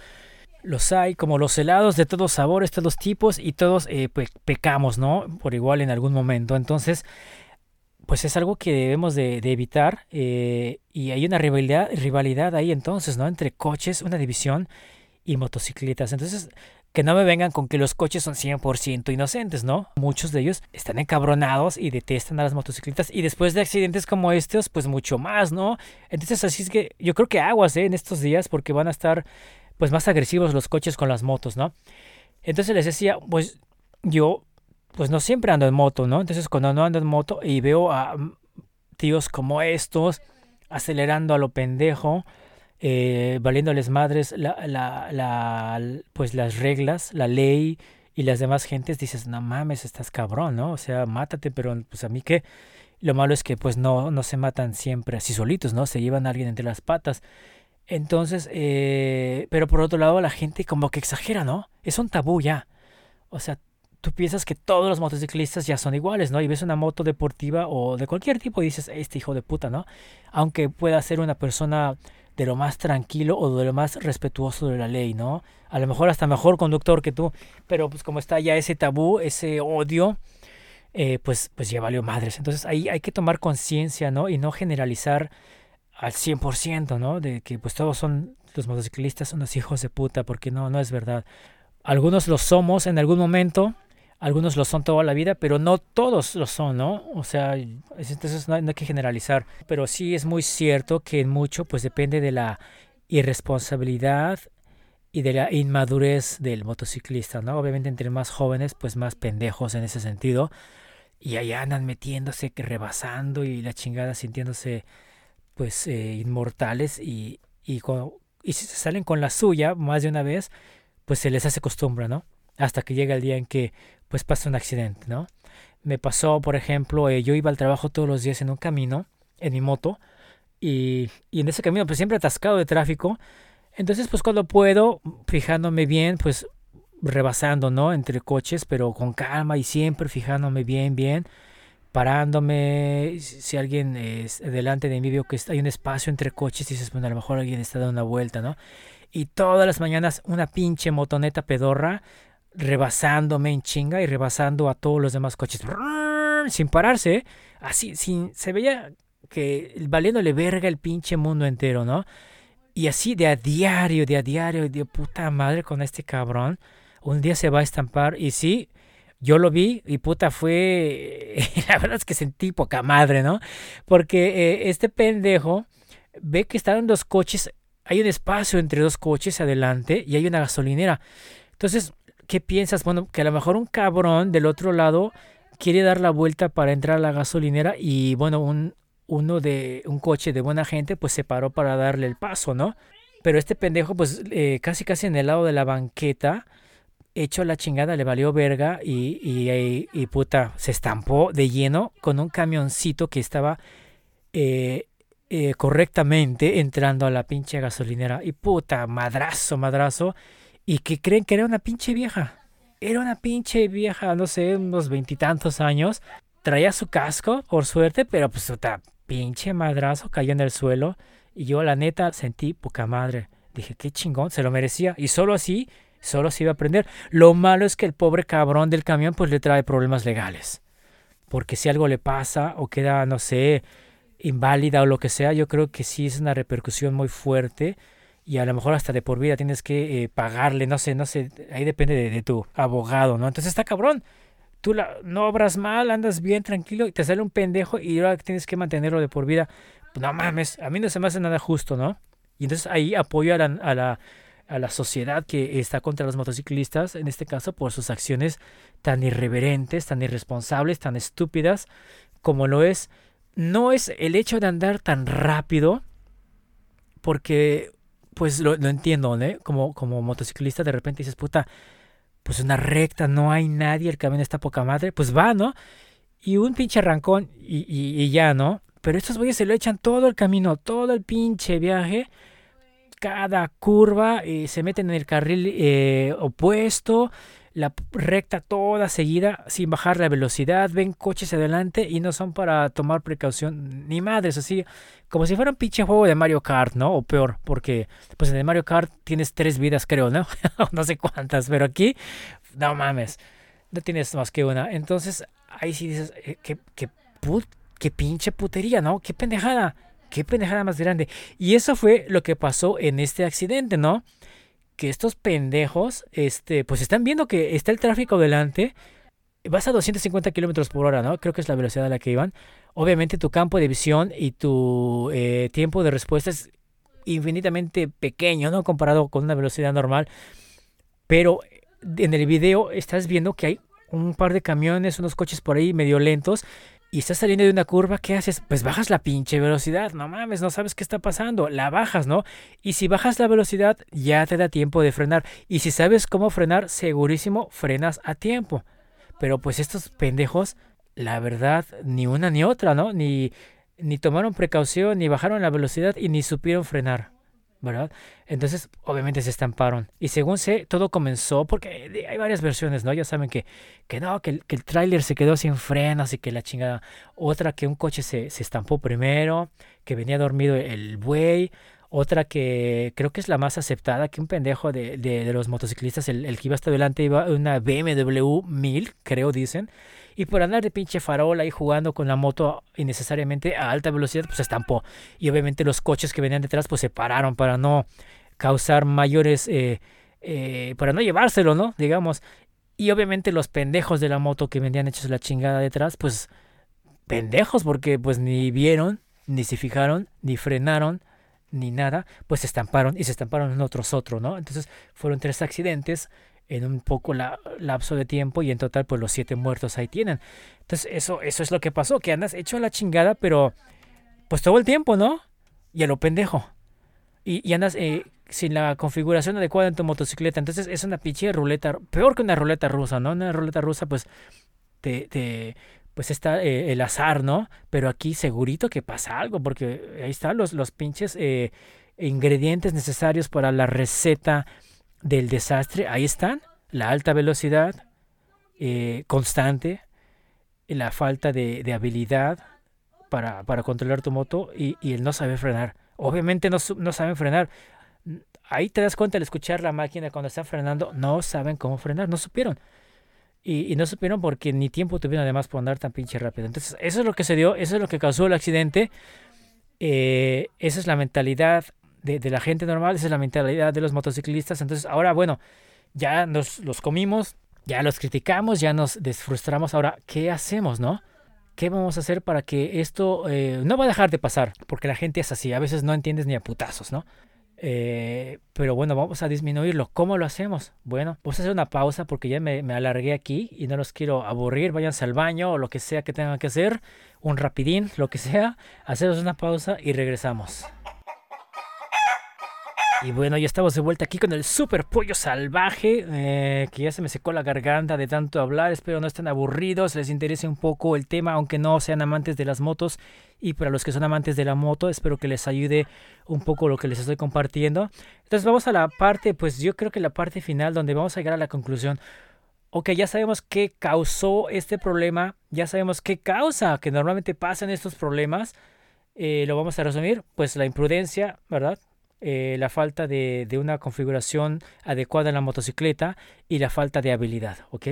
Los hay como los helados de todos sabores, todos tipos y todos eh, pe- pecamos, ¿no? Por igual en algún momento. Entonces, pues es algo que debemos de, de evitar eh, y hay una rivalidad, rivalidad ahí entonces, ¿no? Entre coches, una división y motocicletas. Entonces, que no me vengan con que los coches son 100% inocentes, ¿no? Muchos de ellos están encabronados y detestan a las motocicletas y después de accidentes como estos, pues mucho más, ¿no? Entonces, así es que yo creo que aguas, ¿eh? En estos días porque van a estar pues más agresivos los coches con las motos, ¿no? Entonces les decía, pues yo pues no siempre ando en moto, ¿no? Entonces cuando no ando en moto y veo a mm, tíos como estos acelerando a lo pendejo, eh, valiéndoles madres la, la, la- pues las reglas, la ley y las demás gentes, dices, no mames, estás cabrón, ¿no? O sea, mátate, pero pues a mí qué. Lo malo es que pues no, no se matan siempre así solitos, ¿no? Se llevan a alguien entre las patas. Entonces, eh, pero por otro lado la gente como que exagera, ¿no? Es un tabú ya. O sea, tú piensas que todos los motociclistas ya son iguales, ¿no? Y ves una moto deportiva o de cualquier tipo y dices, este hijo de puta, ¿no? Aunque pueda ser una persona de lo más tranquilo o de lo más respetuoso de la ley, ¿no? A lo mejor hasta mejor conductor que tú, pero pues como está ya ese tabú, ese odio, eh, pues, pues ya valió madres. Entonces ahí hay que tomar conciencia, ¿no? Y no generalizar al 100%, ¿no? De que pues todos son, los motociclistas son los hijos de puta, porque no, no es verdad. Algunos lo somos en algún momento, algunos lo son toda la vida, pero no todos lo son, ¿no? O sea, es- entonces no no hay que generalizar. Pero sí es muy cierto que en mucho pues depende de la irresponsabilidad y de la inmadurez del motociclista, ¿no? Obviamente entre más jóvenes pues más pendejos en ese sentido. Y ahí andan metiéndose, rebasando y la chingada sintiéndose pues eh, inmortales y, y, co- y si se salen con la suya más de una vez, pues se les hace costumbre, ¿no? Hasta que llega el día en que pues pasa un accidente, ¿no? Me pasó, por ejemplo, eh, yo iba al trabajo todos los días en un camino, en mi moto, y, y en ese camino pues siempre atascado de tráfico. Entonces pues cuando puedo, fijándome bien, pues rebasando, ¿no? Entre coches, pero con calma y siempre fijándome bien, bien parándome, si alguien es delante de mí veo que hay un espacio entre coches, dices, bueno, a lo mejor alguien está dando una vuelta, ¿no? Y todas las mañanas una pinche motoneta pedorra rebasándome en chinga y rebasando a todos los demás coches. Sin pararse, ¿eh? así, sin, se veía que valiéndole verga el pinche mundo entero, ¿no? Y así de a diario, de a diario, de puta madre con este cabrón. Un día se va a estampar y sí, yo lo vi y puta fue, la verdad es que sentí poca madre, ¿no? Porque eh, este pendejo ve que están dos coches, hay un espacio entre dos coches adelante y hay una gasolinera. Entonces, ¿qué piensas? Bueno, que a lo mejor un cabrón del otro lado quiere dar la vuelta para entrar a la gasolinera y bueno, un, uno de un coche de buena gente pues se paró para darle el paso, ¿no? Pero este pendejo pues eh, casi casi en el lado de la banqueta hecho la chingada, le valió verga y, y, y- y, puta, se estampó de lleno con un camioncito que estaba eh, eh, correctamente entrando a la pinche gasolinera. Y puta, madrazo, madrazo. Y que creen que era una pinche vieja. Era una pinche vieja, no sé, unos veintitantos años. Traía su casco, por suerte, pero pues puta, pinche madrazo cayó en el suelo. Y yo, la neta, sentí poca madre. Dije, qué chingón, se lo merecía. Y solo así solo se iba a aprender. Lo malo es que el pobre cabrón del camión pues le trae problemas legales. Porque si algo le pasa o queda, no sé, inválida o lo que sea, yo creo que sí es una repercusión muy fuerte y a lo mejor hasta de por vida tienes que eh, pagarle, no sé, no sé, ahí depende de, tu abogado, ¿no? Entonces está cabrón. Tú la, no obras mal, andas bien tranquilo y te sale un pendejo y ahora tienes que mantenerlo de por vida. No mames, a mí no se me hace nada justo, ¿no? Y entonces ahí apoyo a la, a la, a la sociedad que está contra los motociclistas, en este caso por sus acciones tan irreverentes, tan irresponsables, tan estúpidas, como lo es. No es el hecho de andar tan rápido, porque pues lo, entiendo, ¿no? Como, como motociclista de repente dices, puta, pues una recta, no hay nadie, el camino está poca madre, pues va, ¿no? Y un pinche arrancón y, y, y ya, ¿no? Pero estos güeyes se lo echan todo el camino, todo el pinche viaje, cada curva, y se meten en el carril eh, opuesto, la recta toda seguida, sin bajar la velocidad, ven coches adelante y no son para tomar precaución, ni madres, así, como si fuera un pinche juego de Mario Kart, ¿no? O peor, porque pues en el Mario Kart tienes tres vidas, creo, ¿no? no sé cuántas, pero aquí, no mames, no tienes más que una. Entonces, ahí sí dices, eh, qué, qué, put, qué pinche putería, ¿no? Qué pendejada, qué pendejada más grande. Y eso fue lo que pasó en este accidente, ¿no? Que estos pendejos, este, pues están viendo que está el tráfico delante. Vas a 250 kilómetros por hora, ¿no? Creo que es la velocidad a la que iban. Obviamente tu campo de visión y tu eh, tiempo de respuesta es infinitamente pequeño, ¿no? Comparado con una velocidad normal. Pero en el video estás viendo que hay un par de camiones, unos coches por ahí medio lentos y estás saliendo de una curva, ¿qué haces? Pues bajas la pinche velocidad, no mames, no sabes qué está pasando, la bajas, ¿no? Y si bajas la velocidad, ya te da tiempo de frenar. Y si sabes cómo frenar, segurísimo, frenas a tiempo. Pero pues estos pendejos, la verdad, ni una ni otra, ¿no? Ni, ni tomaron precaución, ni bajaron la velocidad y ni supieron frenar. Entonces, obviamente se estamparon. Y según sé, todo comenzó porque hay varias versiones, ¿no? Ya saben que, que no, que, que el tráiler se quedó sin frenos y que la chingada. Otra que un coche se, se estampó primero, que venía dormido el buey. Otra que creo que es la más aceptada, que un pendejo de, de, de los motociclistas, el, el que iba hasta adelante, iba una BMW 1000, creo dicen. Y por andar de pinche farol ahí jugando con la moto innecesariamente a alta velocidad, pues se estampó. Y obviamente los coches que venían detrás pues se pararon para no causar mayores, eh, eh, para no llevárselo, ¿no? Digamos. Y obviamente los pendejos de la moto que venían hechos la chingada detrás, pues pendejos porque pues ni vieron, ni se fijaron, ni frenaron, ni nada, pues se estamparon y se estamparon en otros otro, ¿no? Entonces fueron tres accidentes en un poco la, lapso de tiempo y en total pues los siete muertos ahí tienen. Entonces eso, eso es lo que pasó, que andas hecho la chingada, pero pues todo el tiempo, ¿no? Y a lo pendejo. Y, y andas eh, sin la configuración adecuada en tu motocicleta. Entonces es una pinche ruleta, peor que una ruleta rusa, ¿no? Una ruleta rusa pues te... te pues está eh, el azar, ¿no? Pero aquí segurito que pasa algo, porque ahí están los, los pinches eh, ingredientes necesarios para la receta del desastre. Ahí están, la alta velocidad eh, constante, la falta de, de habilidad para, para, controlar tu moto y, y, el no saber frenar. Obviamente no, no saben frenar. Ahí te das cuenta al escuchar la máquina cuando está frenando, no saben cómo frenar, no supieron. Y, y, no supieron porque ni tiempo tuvieron además por andar tan pinche rápido. Entonces, eso es lo que se dio, eso es lo que causó el accidente. Eh, esa es la mentalidad de, la gente normal, esa es la mentalidad de los motociclistas. Entonces, ahora, bueno, ya nos los comimos, ya los criticamos, ya nos desfrustramos. Ahora, ¿qué hacemos, no? ¿Qué vamos a hacer para que esto eh, no va a dejar de pasar? Porque la gente es así, a veces no entiendes ni a putazos, ¿no? Eh, pero bueno, vamos a disminuirlo. ¿Cómo lo hacemos? Bueno, vamos a hacer una pausa porque ya me, me, alargué aquí y no los quiero aburrir. Váyanse al baño o lo que sea que tengan que hacer. Un rapidín, lo que sea. Hacemos una pausa y regresamos. Y bueno, ya estamos de vuelta aquí con el super pollo salvaje, eh, que ya se me secó la garganta de tanto hablar. Espero no estén aburridos, les interese un poco el tema, aunque no sean amantes de las motos. Y para los que son amantes de la moto, espero que les ayude un poco lo que les estoy compartiendo. Entonces vamos a la parte, pues yo creo que la parte final donde vamos a llegar a la conclusión. Ok, ya sabemos qué causó este problema, ya sabemos qué causa que normalmente pasan estos problemas. Eh, lo vamos a resumir, pues la imprudencia, ¿verdad? Eh, la falta de, de, una configuración adecuada en la motocicleta y la falta de habilidad, ¿ok?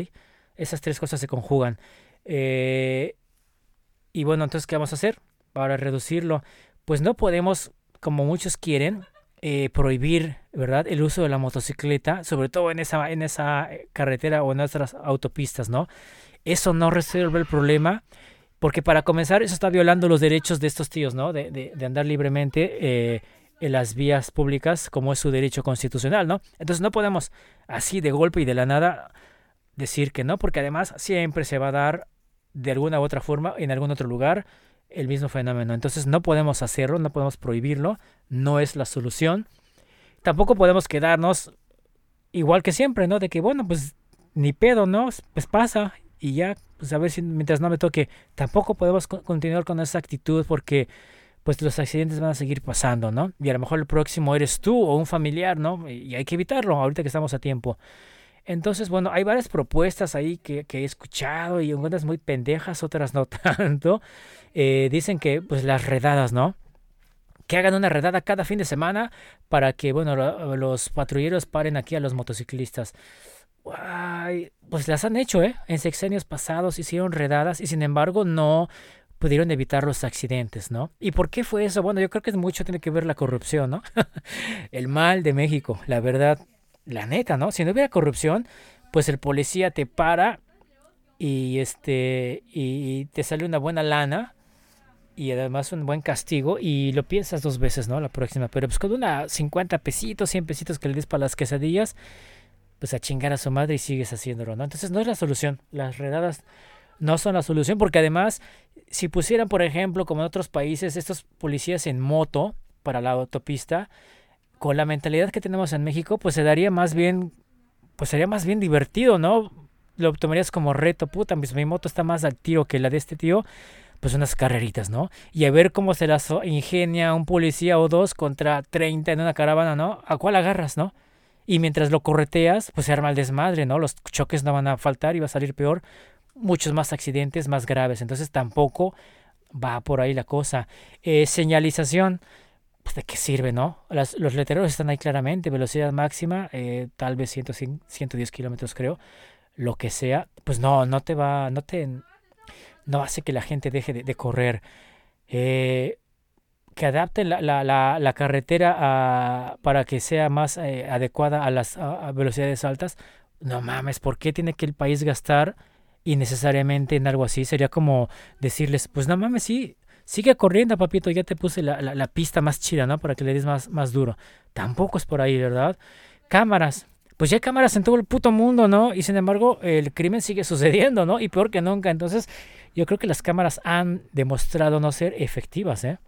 Esas tres cosas se conjugan. Eh, y bueno, entonces, ¿qué vamos a hacer? para reducirlo? Pues no podemos, como muchos quieren, eh, prohibir, ¿verdad? El uso de la motocicleta, sobre todo en esa, en esa carretera o en nuestras autopistas, ¿no? Eso no resuelve el problema, porque para comenzar, eso está violando los derechos de estos tíos, ¿no? De, de, andar libremente en las vías públicas, como es su derecho constitucional, ¿no? Entonces no podemos así de golpe y de la nada decir que no, porque además siempre se va a dar de alguna u otra forma en algún otro lugar el mismo fenómeno. Entonces no podemos hacerlo, no podemos prohibirlo, no es la solución. Tampoco podemos quedarnos igual que siempre, ¿no? De que, bueno, pues ni pedo, ¿no? Pues pasa y ya, pues a ver si mientras no me toque, tampoco podemos co- continuar con esa actitud porque pues los accidentes van a seguir pasando, ¿no? Y a lo mejor el próximo eres tú o un familiar, ¿no? Y hay que evitarlo ahorita que estamos a tiempo. Entonces, bueno, hay varias propuestas ahí que, he escuchado y algunas muy pendejas, otras no tanto. Eh, dicen que, pues, las redadas, ¿no? Que hagan una redada cada fin de semana para que, bueno, lo- los patrulleros paren aquí a los motociclistas. Ay, pues las han hecho, ¿eh? En sexenios pasados hicieron redadas y sin embargo no pudieron evitar los accidentes, ¿no? ¿Y por qué fue eso? Bueno, yo creo que mucho tiene que ver la corrupción, ¿no? El mal de México, la verdad, la neta, ¿no? Si no hubiera corrupción, pues el policía te para y este y te sale una buena lana y además un buen castigo y lo piensas dos veces, ¿no? La próxima, pero pues con una 50 pesitos, 100 pesitos que le des para las quesadillas, pues a chingar a su madre y sigues haciéndolo, ¿no? Entonces no es la solución. Las redadas no son la solución porque además si pusieran, por ejemplo, como en otros países, estos policías en moto para la autopista, con la mentalidad que tenemos en México, pues se daría más bien, pues sería más bien divertido, ¿no? Lo tomarías como reto, puta, pues mi moto está más al tiro que la de este tío, pues unas carreritas, ¿no? Y a ver cómo se las ingenia un policía o dos contra 30 en una caravana, ¿no? ¿A cuál agarras, no? Y mientras lo correteas, pues se arma el desmadre, ¿no? Los choques no van a faltar y va a salir peor. Muchos más accidentes más graves. Entonces tampoco va por ahí la cosa. Eh, señalización, pues de qué sirve, ¿no? Las- los letreros están ahí claramente. Velocidad máxima, eh, tal vez 100, 110 kilómetros creo. Lo que sea, pues no, no te va, no te, no hace que la gente deje de, correr. Eh, que adapten la, la, la, la carretera a- para que sea más adecuada a las a velocidades altas. No mames, ¿por qué tiene que el país gastar innecesariamente en algo así? Sería como decirles, pues no mames, sí, sigue corriendo, papito, ya te puse la, la, pista más chida, ¿no? Para que le des más, más duro. Tampoco es por ahí, ¿verdad? Cámaras. Pues ya hay cámaras en todo el puto mundo, ¿no? Y sin embargo, el crimen sigue sucediendo, ¿no? Y peor que nunca. Entonces, yo creo que las cámaras han demostrado no ser efectivas, ¿eh?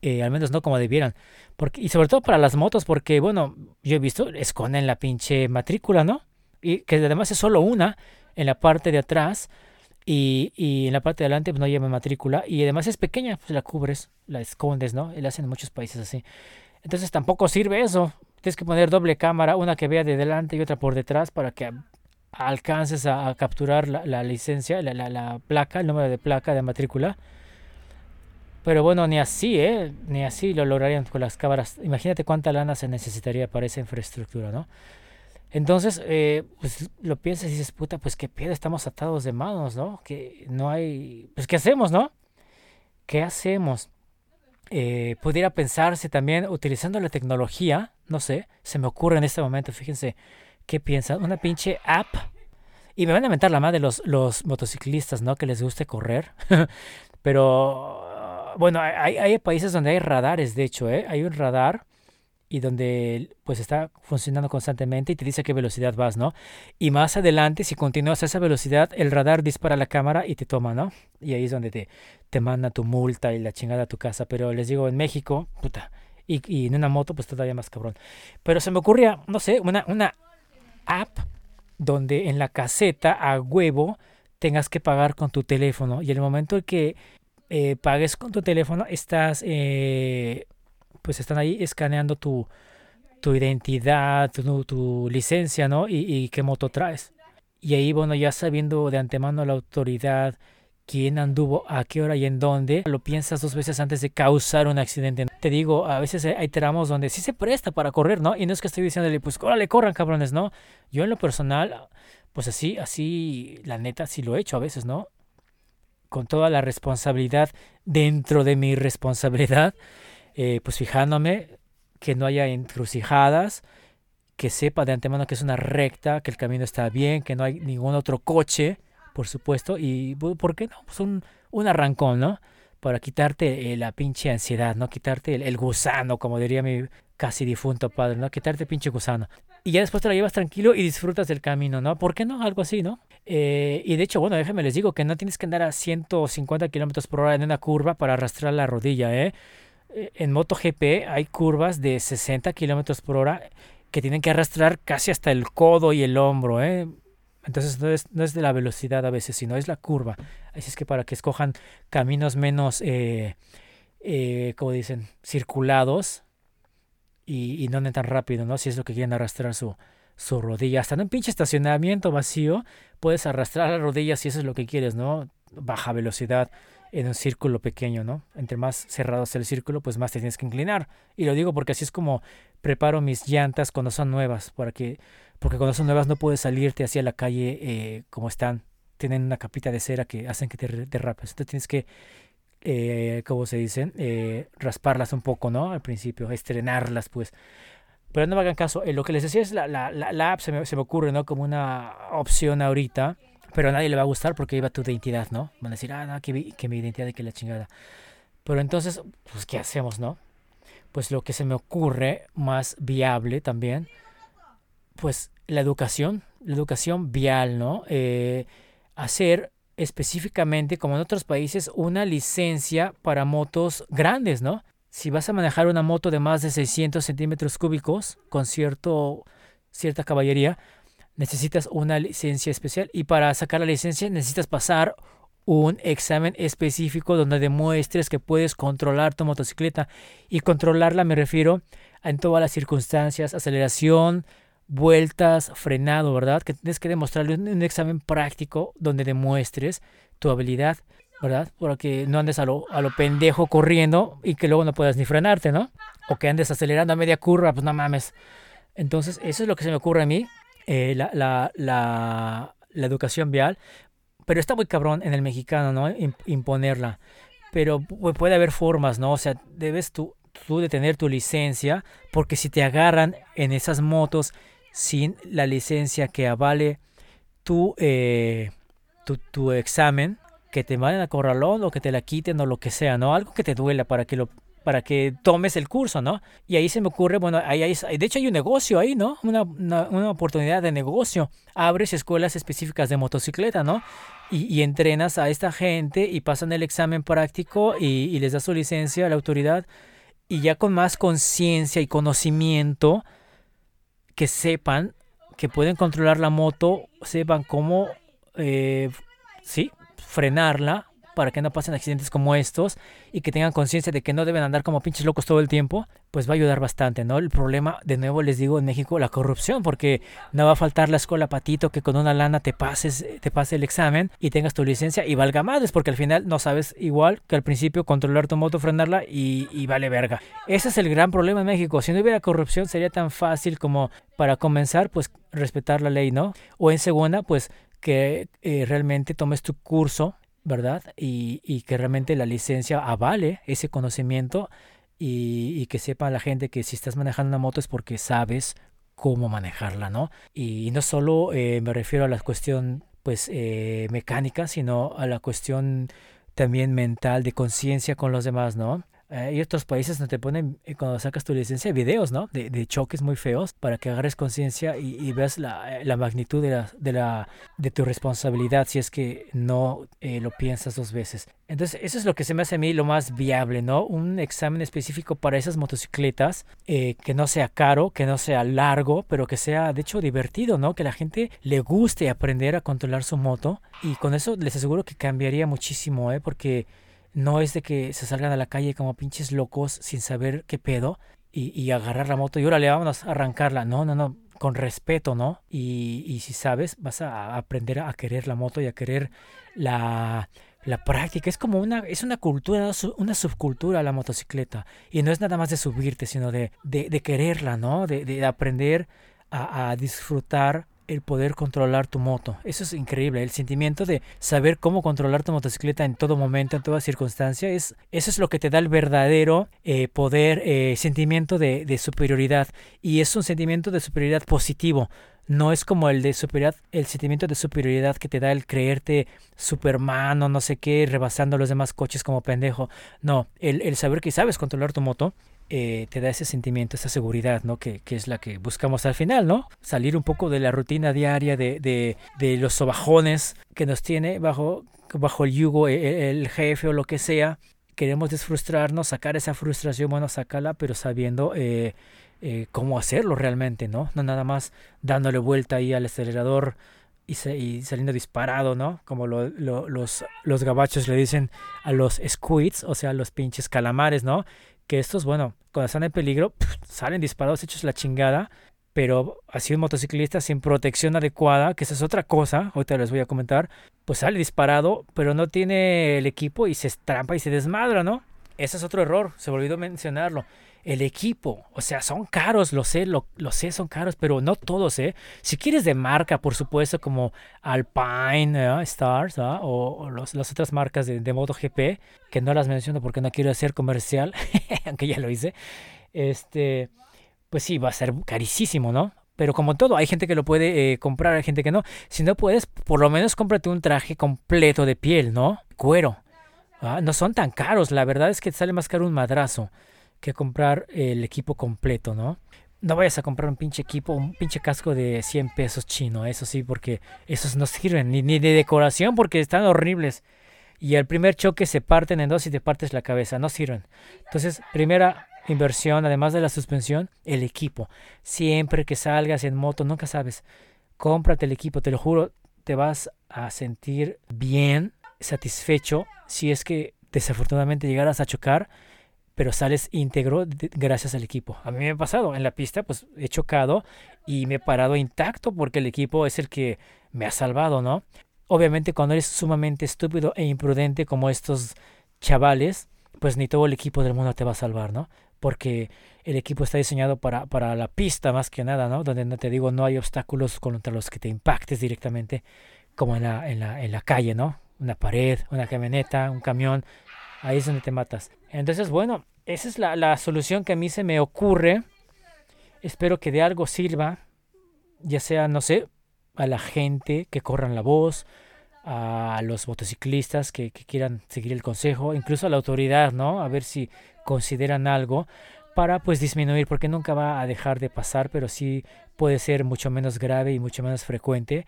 Eh, al menos no como debieran. Porque, y sobre todo para las motos, porque, bueno, yo he visto, esconden la pinche matrícula, ¿no? Y que además es solo una en la parte de atrás y, y en la parte de adelante pues, no lleva matrícula y además es pequeña, pues la cubres, la escondes, ¿no? Y la hacen en muchos países así. Entonces tampoco sirve eso. Tienes que poner doble cámara, una que vea de delante y otra por detrás para que alcances a, capturar la, la licencia, la, la placa, el número de placa de matrícula. Pero bueno, ni así, ¿eh? Ni así lo lograrían con las cámaras. Imagínate cuánta lana se necesitaría para esa infraestructura, ¿no? Entonces, eh, pues lo piensas y dices, puta, pues qué pedo, estamos atados de manos, ¿no? Que no hay... Pues ¿qué hacemos, no? ¿Qué hacemos? Eh, pudiera pensarse también utilizando la tecnología, no sé, se me ocurre en este momento, fíjense, ¿qué piensan? Una pinche app. Y me van a mentar la madre los, los motociclistas, ¿no? Que les guste correr. Pero, bueno, hay, hay países donde hay radares, de hecho, ¿eh? Hay un radar y donde pues está funcionando constantemente y te dice a qué velocidad vas, ¿no? Y más adelante, si continúas a esa velocidad, el radar dispara la cámara y te toma, ¿no? Y ahí es donde te, te manda tu multa y la chingada a tu casa. Pero les digo, en México, puta, y, en una moto, pues todavía más cabrón. Pero se me ocurría, no sé, una, una app donde en la caseta a huevo tengas que pagar con tu teléfono. Y el momento en que eh, pagues con tu teléfono, estás, eh, pues están ahí escaneando tu, tu identidad, tu, tu licencia, ¿no? Y, y qué moto traes. Y ahí, bueno, ya sabiendo de antemano la autoridad quién anduvo, a qué hora y en dónde, lo piensas dos veces antes de causar un accidente. Te digo, a veces hay tramos donde sí se presta para correr, ¿no? Y no es que estoy diciéndole, pues, órale, corran, cabrones, ¿no? Yo en lo personal, pues así, así, la neta, sí lo he hecho a veces, ¿no? con toda la responsabilidad dentro de mi responsabilidad, eh, pues fijándome que no haya encrucijadas, que sepa de antemano que es una recta, que el camino está bien, que no hay ningún otro coche, por supuesto, y ¿por qué no? Pues un, un arrancón, ¿no? Para quitarte eh, la pinche ansiedad, ¿no? Quitarte el, el, gusano, como diría mi casi difunto padre, ¿no? Quitarte el pinche gusano. Y ya después te la llevas tranquilo y disfrutas del camino, ¿no? ¿Por qué no? Algo así, ¿no? Eh, y de hecho, bueno, déjenme les digo que no tienes que andar a 150 kilómetros por hora en una curva para arrastrar la rodilla, ¿eh? En MotoGP hay curvas de 60 kilómetros por hora que tienen que arrastrar casi hasta el codo y el hombro, ¿eh? Entonces no es, de la velocidad a veces, sino es la curva. Así es que para que escojan caminos menos, eh, eh, como dicen, circulados y, y, no anden tan rápido, ¿no? Si es lo que quieren arrastrar su, su rodilla. Hasta en un pinche estacionamiento vacío puedes arrastrar la rodilla si eso es lo que quieres, ¿no? Baja velocidad en un círculo pequeño, ¿no? Entre más cerrado sea el círculo, pues más te tienes que inclinar. Y lo digo porque así es como preparo mis llantas cuando son nuevas, para que, porque cuando son nuevas no puedes salirte hacia la calle eh, como están. Tienen una capita de cera que hacen que te derrapes. Entonces tienes que, eh, ¿cómo se dicen? Eh, rasparlas un poco, ¿no? Al principio, estrenarlas, pues. Pero no me hagan caso. Eh, lo que les decía es la, la, la, la app, se me, se me ocurre, ¿no? Como una opción ahorita pero a nadie le va a gustar porque iba tu identidad, ¿no? Van a decir, ah, no, que mi, identidad y que la chingada. Pero entonces, pues, ¿qué hacemos, no? Pues lo que se me ocurre más viable también, pues la educación, la educación vial, ¿no? Eh, hacer específicamente, como en otros países, una licencia para motos grandes, ¿no? Si vas a manejar una moto de más de 600 centímetros cúbicos con cierto, cierta caballería, necesitas una licencia especial y para sacar la licencia necesitas pasar un examen específico donde demuestres que puedes controlar tu motocicleta y controlarla me refiero en todas las circunstancias, aceleración, vueltas, frenado, ¿verdad? Que tienes que demostrarle un, un examen práctico donde demuestres tu habilidad, ¿verdad? Para que no andes a lo, a lo pendejo corriendo y que luego no puedas ni frenarte, ¿no? O que andes acelerando a media curva, pues no mames. Entonces, eso es lo que se me ocurre a mí eh, la, la, la, la, educación vial, pero está muy cabrón en el mexicano, ¿no? Imponerla. Pero puede haber formas, ¿no? O sea, debes tú, tú de tener tu licencia, porque si te agarran en esas motos sin la licencia que avale tu, eh, tu examen, que te manden a corralón o que te la quiten o lo que sea, ¿no? Algo que te duela para que lo para que tomes el curso, ¿no? Y ahí se me ocurre, bueno, ahí, ahí de hecho hay un negocio ahí, ¿no? Una, una, oportunidad de negocio. Abres escuelas específicas de motocicleta, ¿no? Y, y entrenas a esta gente y pasan el examen práctico y, y les das su licencia a la autoridad y ya con más conciencia y conocimiento que sepan que pueden controlar la moto, sepan cómo, eh, sí, frenarla para que no pasen accidentes como estos y que tengan conciencia de que no deben andar como pinches locos todo el tiempo, pues va a ayudar bastante, ¿no? El problema, de nuevo les digo, en México, la corrupción, porque no va a faltar la escuela patito que con una lana te pases, te pase el examen y tengas tu licencia y valga madres, porque al final no sabes igual que al principio controlar tu moto, frenarla y, vale verga. Ese es el gran problema en México. Si no hubiera corrupción sería tan fácil como para comenzar, pues respetar la ley, ¿no? O en segunda, pues que eh, realmente tomes tu curso ¿verdad? Y, y, que realmente la licencia avale ese conocimiento y, y, que sepa la gente que si estás manejando una moto es porque sabes cómo manejarla, ¿no? Y, no solo eh, me refiero a la cuestión pues eh, mecánica, sino a la cuestión también mental de conciencia con los demás, ¿no? Hay otros países donde te ponen, eh, cuando sacas tu licencia, videos, ¿no? De, de choques muy feos para que agarres conciencia y, y, veas la, eh, la magnitud de, la, de, la, de tu responsabilidad si es que no eh, lo piensas dos veces. Entonces, eso es lo que se me hace a mí lo más viable, ¿no? Un examen específico para esas motocicletas eh, que no sea caro, que no sea largo, pero que sea, de hecho, divertido, ¿no? Que la gente le guste aprender a controlar su moto. Y con eso les aseguro que cambiaría muchísimo, ¿eh? Porque no es de que se salgan a la calle como pinches locos sin saber qué pedo y, y agarrar la moto y órale, vámonos a arrancarla. No, no, no, con respeto, ¿no? Y, y si sabes, vas a aprender a querer la moto y a querer la, la práctica. Es como una, es una cultura, una subcultura la motocicleta. Y no es nada más de subirte, sino de, de, quererla, ¿no? De, de aprender a disfrutar el poder controlar tu moto. Eso es increíble. El sentimiento de saber cómo controlar tu motocicleta en todo momento, en toda circunstancia, es, eso es lo que te da el verdadero eh, poder, eh, sentimiento de, de superioridad. Y es un sentimiento de superioridad positivo. No es como el de superioridad, el sentimiento de superioridad que te da el creerte Superman o no sé qué, rebasando los demás coches como pendejo. No, el, el saber que sabes controlar tu moto eh, te da ese sentimiento, esa seguridad, ¿no? Que, que, es la que buscamos al final, ¿no? Salir un poco de la rutina diaria, de, de, de los sobajones que nos tiene bajo, bajo el yugo el, el, jefe o lo que sea. Queremos desfrustrarnos, sacar esa frustración, bueno, sacarla, pero sabiendo eh, eh, cómo hacerlo realmente, ¿no? No nada más dándole vuelta ahí al acelerador y, se, y saliendo disparado, ¿no? Como lo, lo, los, los gabachos le dicen a los squids, o sea, a los pinches calamares, ¿no? Que estos, bueno, cuando están en peligro, salen disparados hechos la chingada, pero así un motociclista sin protección adecuada, que esa es otra cosa, ahorita les voy a comentar, pues sale disparado, pero no tiene el equipo y se estrampa y se desmadra, ¿no? Ese es otro error, se me olvidó mencionarlo. El equipo, o sea, son caros, lo sé, lo, lo, sé, son caros, pero no todos, ¿eh? Si quieres de marca, por supuesto, como Alpine, ¿eh? Stars, ¿eh? o, o las otras marcas de, de MotoGP, que no las menciono porque no quiero hacer comercial, aunque ya lo hice, este, pues sí, va a ser carísimo, ¿no? Pero como todo, hay gente que lo puede eh, comprar, hay gente que no. Si no puedes, por lo menos cómprate un traje completo de piel, ¿no? Cuero. ¿ah? No son tan caros, la verdad es que te sale más caro un madrazo que comprar el equipo completo, ¿no? No vayas a comprar un pinche equipo, un pinche casco de 100 pesos chino, eso sí, porque esos no sirven, ni, ni de decoración porque están horribles. Y al primer choque se parten en dos y te partes la cabeza, no sirven. Entonces, primera inversión, además de la suspensión, el equipo. Siempre que salgas en moto, nunca sabes, cómprate el equipo, te lo juro, te vas a sentir bien, satisfecho, si es que desafortunadamente llegaras a chocar pero sales íntegro gracias al equipo. A mí me ha pasado en la pista, pues he chocado y me he parado intacto porque el equipo es el que me ha salvado, ¿no? Obviamente cuando eres sumamente estúpido e imprudente como estos chavales, pues ni todo el equipo del mundo te va a salvar, ¿no? Porque el equipo está diseñado para, para la pista más que nada, ¿no? Donde no te digo, no hay obstáculos contra los que te impactes directamente, como en la, en la, en la calle, ¿no? Una pared, una camioneta, un camión, ahí es donde te matas. Entonces, bueno, esa es la, la, solución que a mí se me ocurre. Espero que de algo sirva, ya sea, no sé, a la gente que corran la voz, a los motociclistas que, que quieran seguir el consejo, incluso a la autoridad, ¿no? A ver si consideran algo para pues disminuir, porque nunca va a dejar de pasar, pero sí puede ser mucho menos grave y mucho menos frecuente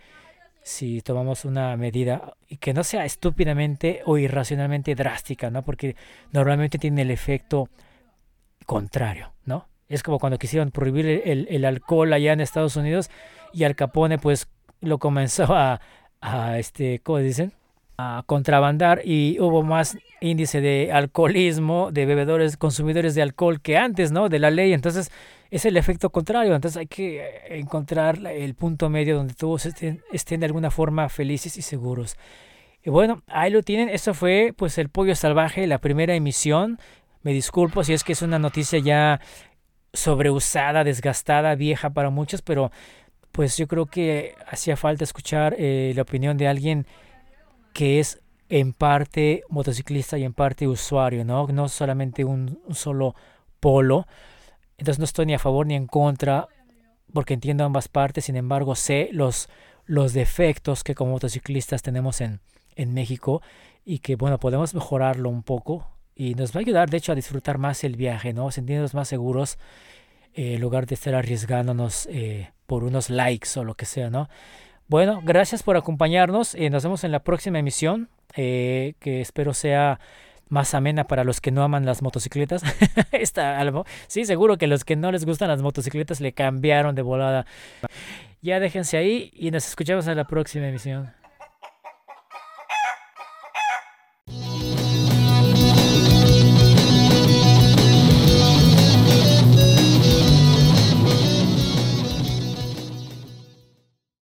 si tomamos una medida que no sea estúpidamente o irracionalmente drástica, ¿no? Porque normalmente tiene el efecto contrario, ¿no? Es como cuando quisieron prohibir el, el alcohol allá en Estados Unidos y Al Capone pues lo comenzó a, a este, ¿cómo dicen? a contrabandar y hubo más índice de alcoholismo, de bebedores, consumidores de alcohol que antes, ¿no? De la ley. Entonces, es el efecto contrario. Entonces hay que encontrar el punto medio donde todos estén, estén de alguna forma felices y seguros. Y bueno, ahí lo tienen. Eso fue pues el pollo salvaje, la primera emisión. Me disculpo si es que es una noticia ya sobreusada, desgastada, vieja para muchos, pero pues yo creo que hacía falta escuchar eh, la opinión de alguien que es en parte motociclista y en parte usuario, ¿no? No solamente un, un, solo polo. Entonces no estoy ni a favor ni en contra, porque entiendo ambas partes, sin embargo sé los, los defectos que como motociclistas tenemos en, en México y que, bueno, podemos mejorarlo un poco y nos va a ayudar, de hecho, a disfrutar más el viaje, ¿no? Sentirnos más seguros eh, en lugar de estar arriesgándonos eh, por unos likes o lo que sea, ¿no? Bueno, gracias por acompañarnos. Eh, nos vemos en la próxima emisión, eh, que espero sea más amena para los que no aman las motocicletas. Está algo. Sí, seguro que los que no les gustan las motocicletas le cambiaron de volada. Ya déjense ahí y nos escuchamos en la próxima emisión.